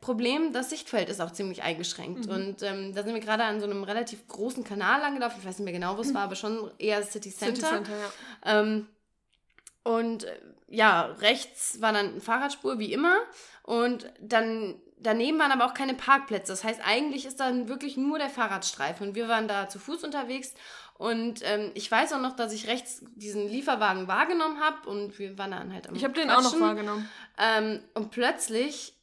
Speaker 1: Problem, das Sichtfeld ist auch ziemlich eingeschränkt. Mhm. Und ähm, da sind wir gerade an so einem relativ großen Kanal angelaufen. Ich weiß nicht mehr genau, wo es mhm. war, aber schon eher City Center. City Center ja. Ähm, und äh, ja, rechts war dann eine Fahrradspur, wie immer. Und dann daneben waren aber auch keine Parkplätze. Das heißt, eigentlich ist dann wirklich nur der Fahrradstreifen. Und wir waren da zu Fuß unterwegs und ähm, ich weiß auch noch, dass ich rechts diesen Lieferwagen wahrgenommen habe und wir waren dann halt am
Speaker 2: Ich habe den auch noch wahrgenommen.
Speaker 1: Ähm, und plötzlich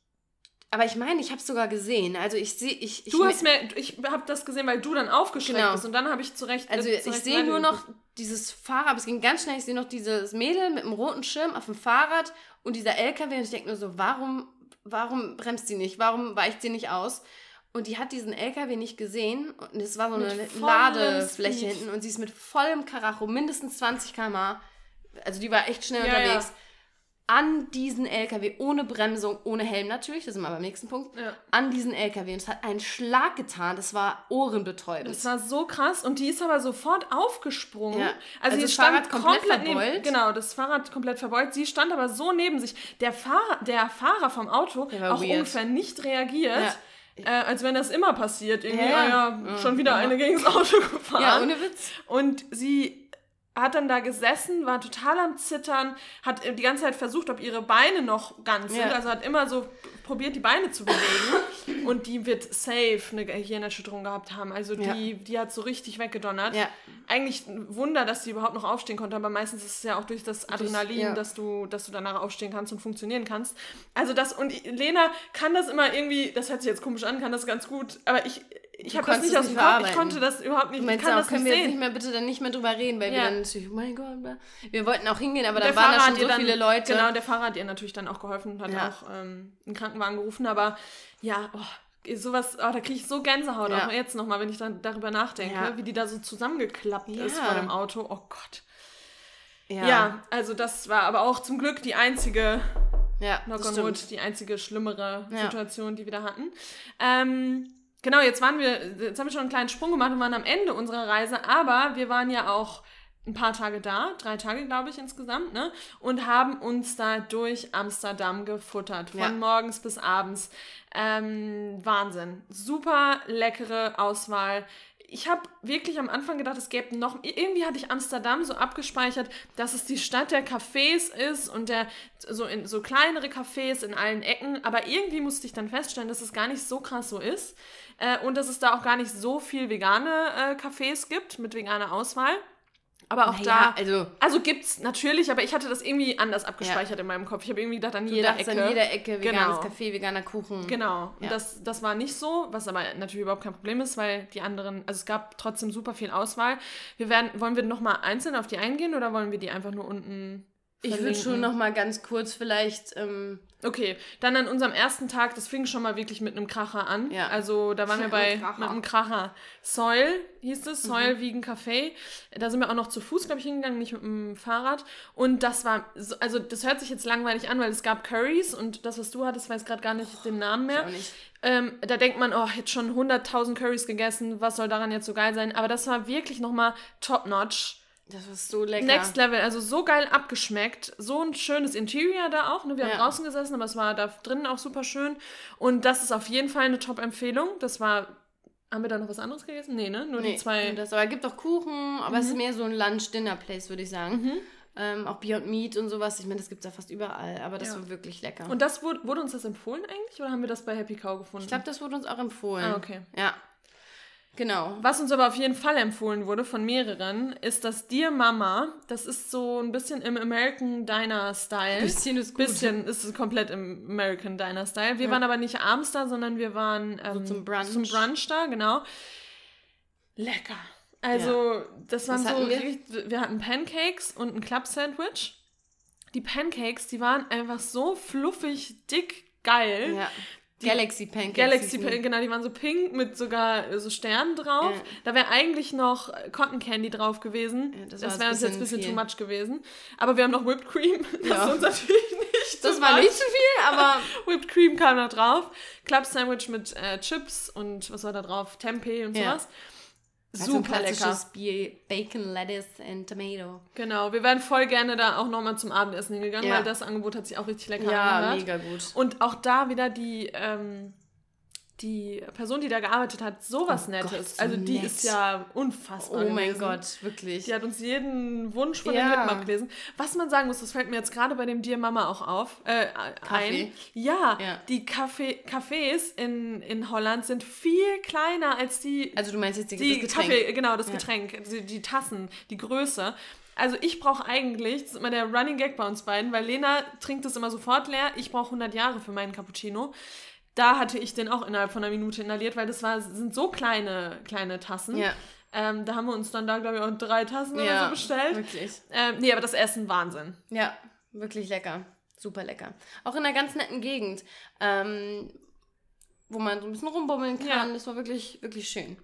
Speaker 1: aber ich meine, ich habe es sogar gesehen. Also ich sehe, ich, ich.
Speaker 2: Du hast mir, ich habe das gesehen, weil du dann aufgeschreckt genau. bist und dann habe ich zurecht.
Speaker 1: Also zurecht ich sehe nur noch dieses Fahrrad, es ging ganz schnell. Ich sehe noch dieses Mädel mit dem roten Schirm auf dem Fahrrad und dieser LKW und ich denke nur so, warum, warum bremst sie nicht? Warum weicht sie nicht aus? Und die hat diesen LKW nicht gesehen und es war so eine Ladefläche Speed. hinten und sie ist mit vollem Karacho, mindestens 20 km also die war echt schnell ja, unterwegs, ja. an diesen LKW, ohne Bremsung, ohne Helm natürlich, das sind wir beim nächsten Punkt, ja. an diesen LKW und es hat einen Schlag getan, das war ohrenbetäubend.
Speaker 2: Das war so krass und die ist aber sofort aufgesprungen.
Speaker 1: Ja. Also, also das Fahrrad komplett, komplett verbeult.
Speaker 2: Neben, genau, das Fahrrad komplett verbeult. Sie stand aber so neben sich. Der Fahrer, der Fahrer vom Auto auch weird. ungefähr nicht reagiert. Äh, als wenn das immer passiert. Irgendwie, ja, ah ja, schon wieder ja. eine gegen das Auto gefahren.
Speaker 1: Ja, ohne Witz.
Speaker 2: Und sie hat dann da gesessen, war total am Zittern, hat die ganze Zeit versucht, ob ihre Beine noch ganz sind. Also hat immer so probiert, die Beine zu bewegen. und die wird safe eine Gehirnerschütterung gehabt haben. Also die, ja. die hat so richtig weggedonnert.
Speaker 1: Ja.
Speaker 2: Eigentlich ein Wunder, dass sie überhaupt noch aufstehen konnte, aber meistens ist es ja auch durch das Adrenalin, ja. dass, du, dass du danach aufstehen kannst und funktionieren kannst. Also das, und Lena kann das immer irgendwie, das hört sich jetzt komisch an, kann das ganz gut, aber ich, ich habe das nicht aus dem Kopf, ich konnte das überhaupt nicht,
Speaker 1: du
Speaker 2: ich kann
Speaker 1: auch, das können nicht wir sehen. nicht mehr bitte dann nicht mehr drüber reden, weil ja. wir dann natürlich, oh mein Gott, wir wollten auch hingehen, aber dann waren da schon so dann, viele Leute.
Speaker 2: Genau, der Fahrer hat ihr natürlich dann auch geholfen und hat ja. auch ähm, einen Krankenwagen gerufen, aber ja, oh, sowas, oh, da kriege ich so Gänsehaut, ja. auch jetzt nochmal, wenn ich dann darüber nachdenke, wie die da so zusammengeklappt ist vor dem Auto. Oh Gott. Ja. ja. also das war aber auch zum Glück die einzige,
Speaker 1: ja,
Speaker 2: knock on wood, die einzige schlimmere Situation, die wir da hatten. Ähm, genau, jetzt waren wir, jetzt haben wir schon einen kleinen Sprung gemacht und waren am Ende unserer Reise, aber wir waren ja auch ein paar Tage da, drei Tage glaube ich insgesamt, ne? Und haben uns da durch Amsterdam gefuttert, von ja. morgens bis abends. Ähm, Wahnsinn. Super leckere Auswahl. Ich habe wirklich am Anfang gedacht, es gäbe noch. Irgendwie hatte ich Amsterdam so abgespeichert, dass es die Stadt der Cafés ist und der so in so kleinere Cafés in allen Ecken. Aber irgendwie musste ich dann feststellen, dass es gar nicht so krass so ist äh, und dass es da auch gar nicht so viel vegane äh, Cafés gibt mit veganer Auswahl. Aber auch naja, da, also, also es natürlich, aber ich hatte das irgendwie anders abgespeichert ja. in meinem Kopf. Ich habe irgendwie gedacht, an jeder Ecke.
Speaker 1: an jeder Ecke veganes genau. Kaffee, veganer Kuchen.
Speaker 2: Genau. Und das, das war nicht so, was aber natürlich überhaupt kein Problem ist, weil die anderen, also es gab trotzdem super viel Auswahl. Wir werden, wollen wir nochmal einzeln auf die eingehen oder wollen wir die einfach nur unten
Speaker 1: ich würde schon noch mal ganz kurz vielleicht. Ähm
Speaker 2: okay, dann an unserem ersten Tag, das fing schon mal wirklich mit einem Kracher an. Ja. Also da waren wir bei Kracher. mit einem Kracher. Soil hieß es, Soil mhm. Vegan Café. Da sind wir auch noch zu Fuß, glaube ich, hingegangen, nicht mit dem Fahrrad. Und das war, so, also das hört sich jetzt langweilig an, weil es gab Curries und das, was du hattest, weiß gerade gar nicht oh, den Namen mehr. Ähm, da denkt man, oh, jetzt schon 100.000 Curries gegessen, was soll daran jetzt so geil sein? Aber das war wirklich noch mal top-notch
Speaker 1: das war so lecker.
Speaker 2: Next Level, also so geil abgeschmeckt. So ein schönes Interior da auch. Ne? Wir ja. haben draußen gesessen, aber es war da drinnen auch super schön. Und das ist auf jeden Fall eine Top-Empfehlung. Das war. Haben wir da noch was anderes gegessen? Nee, ne? Nur nee, die zwei.
Speaker 1: Das, aber es gibt auch Kuchen, aber mhm. es ist mhm. mehr so ein Lunch-Dinner-Place, würde ich sagen. Mhm. Ähm, auch Beyond Meat und sowas. Ich meine, das gibt es ja fast überall, aber das ja. war wirklich lecker.
Speaker 2: Und das wurde, wurde uns das empfohlen eigentlich oder haben wir das bei Happy Cow gefunden?
Speaker 1: Ich glaube, das wurde uns auch empfohlen.
Speaker 2: Ah, okay.
Speaker 1: Ja. Genau.
Speaker 2: Was uns aber auf jeden Fall empfohlen wurde von mehreren, ist das Dear Mama. Das ist so ein bisschen im American Diner Style.
Speaker 1: Bisschen ist gut.
Speaker 2: Bisschen ist es komplett im American Diner Style. Wir ja. waren aber nicht abends da, sondern wir waren ähm,
Speaker 1: so zum Brunch.
Speaker 2: Zum Brunch da, genau. Lecker. Also, ja. das waren so, wir? wir hatten Pancakes und ein Club Sandwich. die Pancakes, die waren einfach so fluffig, dick, geil.
Speaker 1: Ja. Galaxy Pancakes.
Speaker 2: Galaxy
Speaker 1: die.
Speaker 2: Pancakes, genau, die waren so pink mit sogar äh, so Sternen drauf.
Speaker 1: Ja.
Speaker 2: Da wäre eigentlich noch Cotton Candy drauf gewesen.
Speaker 1: Ja, das
Speaker 2: das wäre uns jetzt ein
Speaker 1: bisschen
Speaker 2: bisschen too
Speaker 1: viel.
Speaker 2: much gewesen. Aber wir haben noch Whipped Cream. Das
Speaker 1: Ja.
Speaker 2: ist uns natürlich nicht
Speaker 1: Das war
Speaker 2: much.
Speaker 1: nicht zu viel, aber
Speaker 2: Whipped Cream kam noch drauf. Club Sandwich mit äh, Chips und was war da drauf? Tempeh und
Speaker 1: Ja. Also
Speaker 2: Super lecker.
Speaker 1: Bier, Bacon, Lettuce and Tomato.
Speaker 2: Genau, wir wären voll gerne da auch nochmal zum Abendessen hingegangen,
Speaker 1: Ja.
Speaker 2: weil das Angebot hat sich auch richtig lecker
Speaker 1: Ja,
Speaker 2: angehört.
Speaker 1: mega gut.
Speaker 2: Und auch da wieder die, ähm, die Person, die da gearbeitet hat, sowas
Speaker 1: Oh
Speaker 2: Nettes.
Speaker 1: Gott, so
Speaker 2: also die
Speaker 1: nett.
Speaker 2: ist ja unfassbar
Speaker 1: Oh mein
Speaker 2: gewesen.
Speaker 1: Gott, wirklich.
Speaker 2: Die hat uns jeden Wunsch von
Speaker 1: Ja.
Speaker 2: den Lippen abgelesen. Was man sagen muss, das fällt mir jetzt gerade bei dem Dear Mama auch auf, äh,
Speaker 1: Kaffee.
Speaker 2: ein. Ja,
Speaker 1: Ja.
Speaker 2: die Kaffee, Cafés in, in Holland sind viel kleiner als die,
Speaker 1: Also du meinst jetzt die,
Speaker 2: die
Speaker 1: das Getränk?
Speaker 2: Kaffee, genau, das
Speaker 1: Ja.
Speaker 2: Getränk, die, die Tassen, die Größe. Also ich brauche eigentlich, das ist immer der Running Gag bei uns beiden, weil Lena trinkt es immer sofort leer, ich brauche 100 Jahre für meinen Cappuccino. Da hatte ich den auch innerhalb von einer Minute inhaliert, weil das war, sind so kleine, kleine Tassen.
Speaker 1: Ja.
Speaker 2: Ähm, da haben wir uns dann da, glaube ich, auch drei Tassen oder
Speaker 1: Ja,
Speaker 2: so bestellt.
Speaker 1: wirklich.
Speaker 2: Ähm, nee, aber das Essen, Wahnsinn.
Speaker 1: Ja, wirklich lecker. Super lecker. Auch in einer ganz netten Gegend, ähm, wo man so ein bisschen rumbummeln kann.
Speaker 2: Ja.
Speaker 1: Das war wirklich, wirklich schön.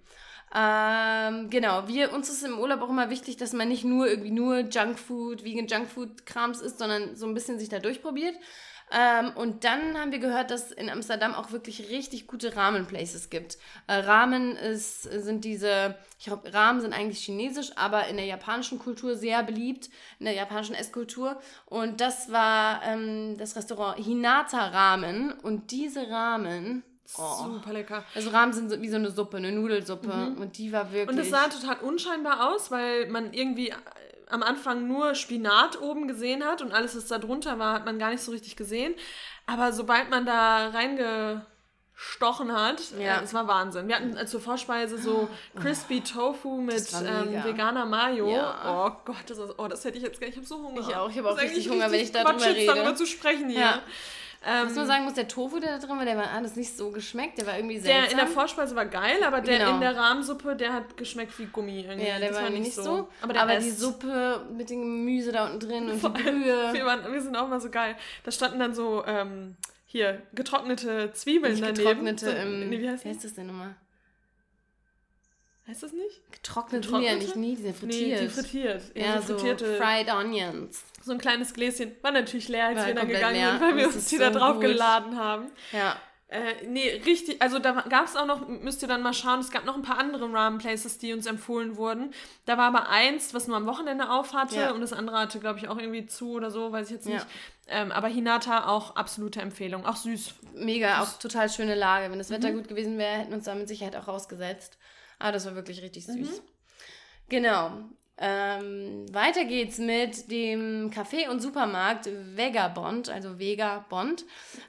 Speaker 1: Ähm, genau, wir, uns ist im Urlaub auch immer wichtig, dass man nicht nur irgendwie nur Junkfood, Vegan Junkfood-Krams isst, sondern so ein bisschen sich da durchprobiert. Ähm, und dann haben wir gehört, dass in Amsterdam auch wirklich richtig gute Ramen-Places gibt. Äh, Ramen ist, sind diese, ich glaube, Ramen sind eigentlich chinesisch, aber in der japanischen Kultur sehr beliebt, in der japanischen Esskultur. Und das war ähm, das Restaurant Hinata Ramen. Und diese Ramen, oh,
Speaker 2: Super lecker.
Speaker 1: also Ramen sind so, wie so eine Suppe, eine Nudelsuppe. Und die war wirklich.
Speaker 2: Und es sah total unscheinbar aus, weil man irgendwie äh, am Anfang nur Spinat oben gesehen hat und alles, was da drunter war, hat man gar nicht so richtig gesehen. Aber sobald man da reingestochen hat,
Speaker 1: Ja.
Speaker 2: äh, es war Wahnsinn. Wir hatten äh, zur Vorspeise so Crispy Tofu mit ähm, veganer Mayo.
Speaker 1: Ja.
Speaker 2: Oh Gott, das, ist, oh, das hätte ich jetzt nicht. Ich habe so Hunger.
Speaker 1: Ich auch. Ich habe auch richtig Hunger, wenn ich darüber rede.
Speaker 2: darüber zu sprechen hier.
Speaker 1: Ja.
Speaker 2: Ähm,
Speaker 1: Was man sagen muss, der Tofu, der da drin war, der war alles nicht so geschmeckt. Der war irgendwie
Speaker 2: der
Speaker 1: seltsam.
Speaker 2: in der Vorspeise war geil, aber der
Speaker 1: Genau.
Speaker 2: in der Rahmensuppe, der hat geschmeckt wie Gummi irgendwie.
Speaker 1: ja, der
Speaker 2: Das
Speaker 1: war nicht so.
Speaker 2: Aber, der
Speaker 1: Aber,
Speaker 2: Rest,
Speaker 1: die Suppe mit dem Gemüse da unten drin und
Speaker 2: Vor
Speaker 1: die Brühe.
Speaker 2: Wir, waren, wir sind auch mal so geil. Da standen dann so, ähm, hier, getrocknete Zwiebeln
Speaker 1: Nicht
Speaker 2: daneben.
Speaker 1: getrocknete,
Speaker 2: so,
Speaker 1: ähm,
Speaker 2: nee, wie heißt
Speaker 1: wie heißt das denn nochmal?
Speaker 2: Heißt das nicht?
Speaker 1: Getrocknet, sind ja nicht nie, die sind frittiert.
Speaker 2: Nee, die frittiert.
Speaker 1: ja,
Speaker 2: so
Speaker 1: so
Speaker 2: frittierte.
Speaker 1: fried onions.
Speaker 2: so ein kleines Gläschen. War natürlich leer, als
Speaker 1: War
Speaker 2: wir dann gegangen
Speaker 1: leer.
Speaker 2: sind, weil wir
Speaker 1: Das
Speaker 2: uns die da
Speaker 1: so
Speaker 2: drauf
Speaker 1: gut.
Speaker 2: geladen haben.
Speaker 1: Ja.
Speaker 2: Äh, nee, richtig, also da gab es auch noch, müsst ihr dann mal schauen, es gab noch ein paar andere Ramen-Places, die uns empfohlen wurden. Da war aber eins, was nur am Wochenende auf hatte
Speaker 1: Ja.
Speaker 2: und das andere hatte, glaube ich, auch irgendwie zu oder so, weiß ich jetzt
Speaker 1: Ja.
Speaker 2: nicht. Ähm, aber Hinata auch absolute Empfehlung, auch süß.
Speaker 1: Mega, auch total schöne Lage. Wenn das
Speaker 2: Mhm.
Speaker 1: Wetter gut gewesen wäre, hätten wir uns da mit Sicherheit auch rausgesetzt. Aber das war wirklich richtig süß.
Speaker 2: Mhm.
Speaker 1: Genau. Ähm, weiter geht's mit dem Café und Supermarkt Vegabond, also Vegabond.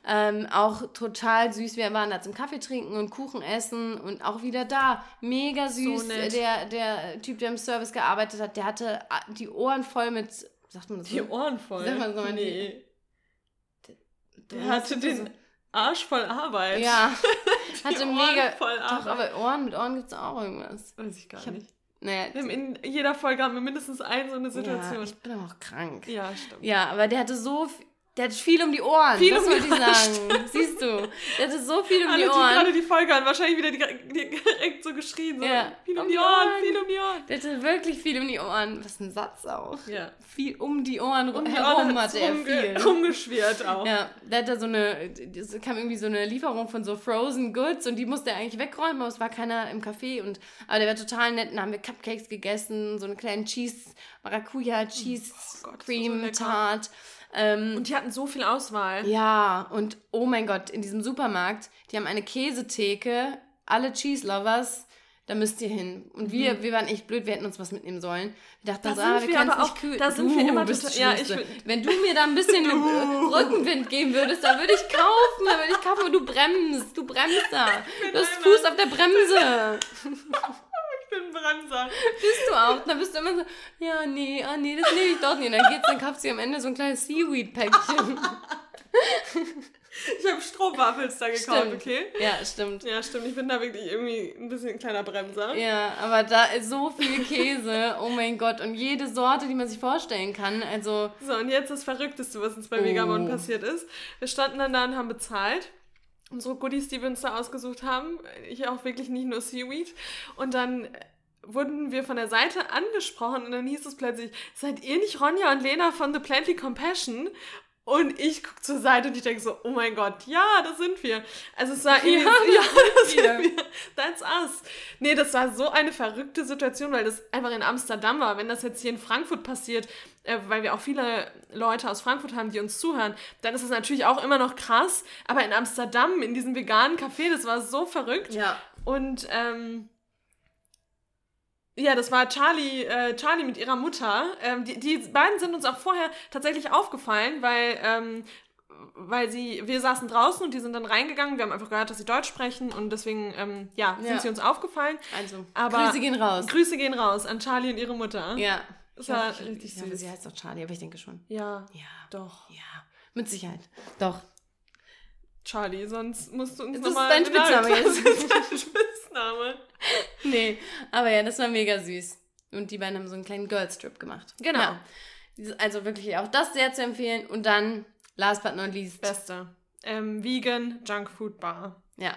Speaker 1: Ähm, auch total süß. Wir waren da zum Kaffee trinken und Kuchen essen und auch wieder da. Mega süß.
Speaker 2: nett.
Speaker 1: der, der Typ, der im Service gearbeitet hat, der hatte die Ohren voll mit, sagt man das
Speaker 2: Die
Speaker 1: so?
Speaker 2: Ohren voll.
Speaker 1: Sag mal so, die-
Speaker 2: nee. Der hatte den Arsch voll Arbeit.
Speaker 1: Ja,
Speaker 2: Die
Speaker 1: hatte
Speaker 2: Ohren
Speaker 1: mega.
Speaker 2: voll
Speaker 1: Doch,
Speaker 2: Arbeit.
Speaker 1: aber Ohren, mit Ohren gibt's auch irgendwas.
Speaker 2: Weiß ich gar
Speaker 1: Ich hab-
Speaker 2: nicht.
Speaker 1: Naja,
Speaker 2: Wir haben in jeder Folge haben wir mindestens eine so eine
Speaker 1: ja,
Speaker 2: Situation.
Speaker 1: ich bin aber auch krank.
Speaker 2: Ja, stimmt.
Speaker 1: Ja, aber der hatte so viel, der hatte viel um die Ohren.
Speaker 2: Viel
Speaker 1: das
Speaker 2: um
Speaker 1: wollte ich
Speaker 2: Ohren,
Speaker 1: sagen. Siehst du, der hatte so viel um
Speaker 2: Alle,
Speaker 1: die
Speaker 2: die gerade
Speaker 1: Ohren.
Speaker 2: die Folge hören, wahrscheinlich wieder direkt, so geschrien. So,
Speaker 1: Ja.
Speaker 2: Viel um,
Speaker 1: Um
Speaker 2: die Ohren,
Speaker 1: Ohren.
Speaker 2: viel um die Ohren.
Speaker 1: Der hatte wirklich viel um die Ohren. Was ein Satz auch.
Speaker 2: Ja.
Speaker 1: Viel um die Ohren
Speaker 2: Um die
Speaker 1: herum
Speaker 2: Ohren
Speaker 1: hatte er
Speaker 2: rumge
Speaker 1: viel.
Speaker 2: rumgeschwirrt auch.
Speaker 1: Ja, der hatte so eine, es kam irgendwie so eine Lieferung von so Frozen Goods und die musste er eigentlich wegräumen, aber es war keiner im Café und, aber der war total nett, dann haben wir Cupcakes gegessen, so einen kleinen Cheese, Maracuja Cheese
Speaker 2: Oh Gott, war so
Speaker 1: Cream
Speaker 2: lecker.
Speaker 1: Ähm,
Speaker 2: Und die hatten so viel Auswahl.
Speaker 1: ja, und oh mein Gott, in diesem Supermarkt, die haben eine Käsetheke, alle Cheese Lovers, da müsst ihr hin. Und wir, wir waren echt blöd, wir hätten uns was mitnehmen sollen. Wir dachten
Speaker 2: Mhm. Da
Speaker 1: so, ah, wir können es nicht
Speaker 2: auch-
Speaker 1: kühlen.
Speaker 2: da sind wir immer
Speaker 1: bist
Speaker 2: total- ja,
Speaker 1: Wenn du mir da ein bisschen Rückenwind geben würdest, da würde ich kaufen, da würde ich kaufen, aber du bremst, du bremst da. Du hast Fuß auf der Bremse.
Speaker 2: Ich bin Bremser.
Speaker 1: Bist du auch. Dann bist du immer so, ja, nee, ah, nee, das nehme ich doch nicht. Und dann geht's, dann kauft sie am Ende so ein kleines Seaweed-Päckchen.
Speaker 2: Ich habe Strohwaffels da gekauft,
Speaker 1: Stimmt.
Speaker 2: okay?
Speaker 1: Ja, stimmt.
Speaker 2: Ja, stimmt. Ich bin da wirklich irgendwie ein bisschen ein kleiner Bremser.
Speaker 1: Ja, aber da ist so viel Käse. Oh mein Gott. Und jede Sorte, die man sich vorstellen kann. Also,
Speaker 2: So, und jetzt das Verrückteste, was uns bei
Speaker 1: Oh.
Speaker 2: Vegamon passiert ist. Wir standen dann da und haben bezahlt. Unsere Goodies, die wir uns da ausgesucht haben. Ich auch wirklich nicht nur Seaweed. Und dann wurden wir von der Seite angesprochen und dann hieß es plötzlich, seid ihr nicht Ronja und Lena von The Plenty Compassion? Und ich gucke zur Seite und ich denke so, oh mein Gott, ja, das sind wir. Also es war irgendwie, ja, das sind wir. That's us. Nee, das war so eine verrückte Situation, weil das einfach in Amsterdam war. Wenn das jetzt hier in Frankfurt passiert, äh, weil wir auch viele Leute aus Frankfurt haben, die uns zuhören, dann ist es natürlich auch immer noch krass. Aber in Amsterdam, in diesem veganen Café, das war so verrückt.
Speaker 1: ja.
Speaker 2: Und ähm, ja, das war Charlie, äh, Charlie mit ihrer Mutter. Ähm, die, die beiden sind uns auch vorher tatsächlich aufgefallen, weil, ähm, weil sie, wir saßen draußen und die sind dann reingegangen. Wir haben einfach gehört, dass sie Deutsch sprechen und deswegen, ähm, ja, sind
Speaker 1: Ja.
Speaker 2: sie uns aufgefallen.
Speaker 1: Also,
Speaker 2: Aber-
Speaker 1: Grüße gehen raus.
Speaker 2: Grüße gehen raus an Charlie und ihre Mutter.
Speaker 1: ja.
Speaker 2: Das
Speaker 1: Ich
Speaker 2: war
Speaker 1: hoffe,
Speaker 2: richtig
Speaker 1: ich
Speaker 2: süß.
Speaker 1: sie heißt doch Charlie, aber ich denke schon.
Speaker 2: Ja,
Speaker 1: Ja.
Speaker 2: doch.
Speaker 1: Ja. Mit Sicherheit. Doch.
Speaker 2: Charlie, sonst musst du uns
Speaker 1: Das ist
Speaker 2: nochmal...
Speaker 1: dein Spitzname jetzt.
Speaker 2: Das ist dein Spitzname.
Speaker 1: Nee, aber ja, das war mega süß. Und die beiden haben so einen kleinen Girls-Trip gemacht.
Speaker 2: Genau.
Speaker 1: Ja. Also wirklich auch das sehr zu empfehlen. Und dann, last but not least,
Speaker 2: Beste. Ähm, Vegan Junkfood Bar.
Speaker 1: ja,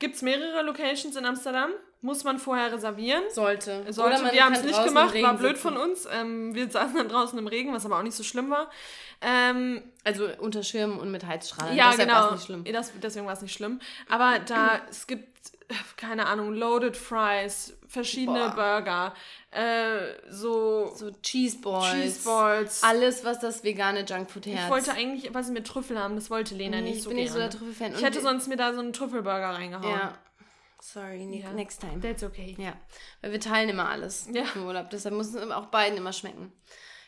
Speaker 2: Gibt es mehrere Locations in Amsterdam? Muss man vorher reservieren?
Speaker 1: sollte.
Speaker 2: Sollte, wir haben es nicht gemacht, war blöd
Speaker 1: sitzen.
Speaker 2: von uns. Ähm, wir saßen dann draußen im Regen, was aber auch nicht so schlimm war. Ähm,
Speaker 1: Also unter Schirm und mit Heizstrahlen.
Speaker 2: ja,
Speaker 1: Deshalb
Speaker 2: genau.
Speaker 1: nicht schlimm.
Speaker 2: Das, deswegen war es nicht schlimm. Aber da, es gibt, äh, keine Ahnung, Loaded Fries, verschiedene
Speaker 1: Boah.
Speaker 2: Burger, äh, so,
Speaker 1: So Cheeseballs.
Speaker 2: Cheeseballs.
Speaker 1: Alles, was das vegane Junkfood herz
Speaker 2: Ich wollte eigentlich was mit Trüffel haben, das wollte Lena
Speaker 1: Nee,
Speaker 2: nicht
Speaker 1: ich
Speaker 2: so
Speaker 1: bin nicht so der Trüffelfan.
Speaker 2: Ich
Speaker 1: Und
Speaker 2: hätte sonst mir da so einen Trüffelburger reingehauen.
Speaker 1: Ja. Sorry, ne
Speaker 2: Ja.
Speaker 1: next time.
Speaker 2: That's okay.
Speaker 1: Ja, weil wir teilen immer alles
Speaker 2: Ja.
Speaker 1: im Urlaub. Deshalb muss es auch beiden immer schmecken.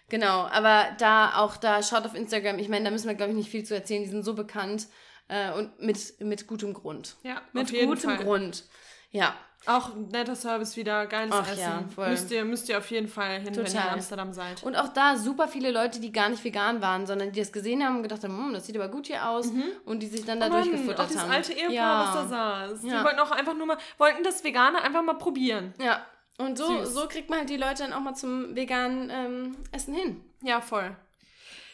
Speaker 1: Genau, aber da auch da, schaut auf Instagram. Ich meine, da müssen wir, glaube ich, nicht viel zu erzählen. Die sind so bekannt äh, und mit, mit gutem Grund.
Speaker 2: Ja,
Speaker 1: Mit gutem
Speaker 2: Fall.
Speaker 1: Grund. Ja,
Speaker 2: Auch netter Service wieder, geiles
Speaker 1: Ach
Speaker 2: Essen.
Speaker 1: ja, voll.
Speaker 2: Müsst, ihr, müsst ihr auf jeden Fall hin, wenn ihr in
Speaker 1: Total.
Speaker 2: Amsterdam seid.
Speaker 1: und auch da super viele Leute, die gar nicht vegan waren, sondern die das gesehen haben und gedacht haben, hm, das sieht aber gut hier aus und die sich dann da
Speaker 2: Mhm. Mann,
Speaker 1: durchgefuttert haben.
Speaker 2: alte Ehepaar,
Speaker 1: ja.
Speaker 2: was da saß. Die
Speaker 1: Ja.
Speaker 2: wollten auch einfach nur mal, wollten das Vegane einfach mal probieren.
Speaker 1: Ja, und so,
Speaker 2: Süß.
Speaker 1: so kriegt man halt die Leute dann auch mal zum veganen ähm, Essen hin.
Speaker 2: Ja, voll.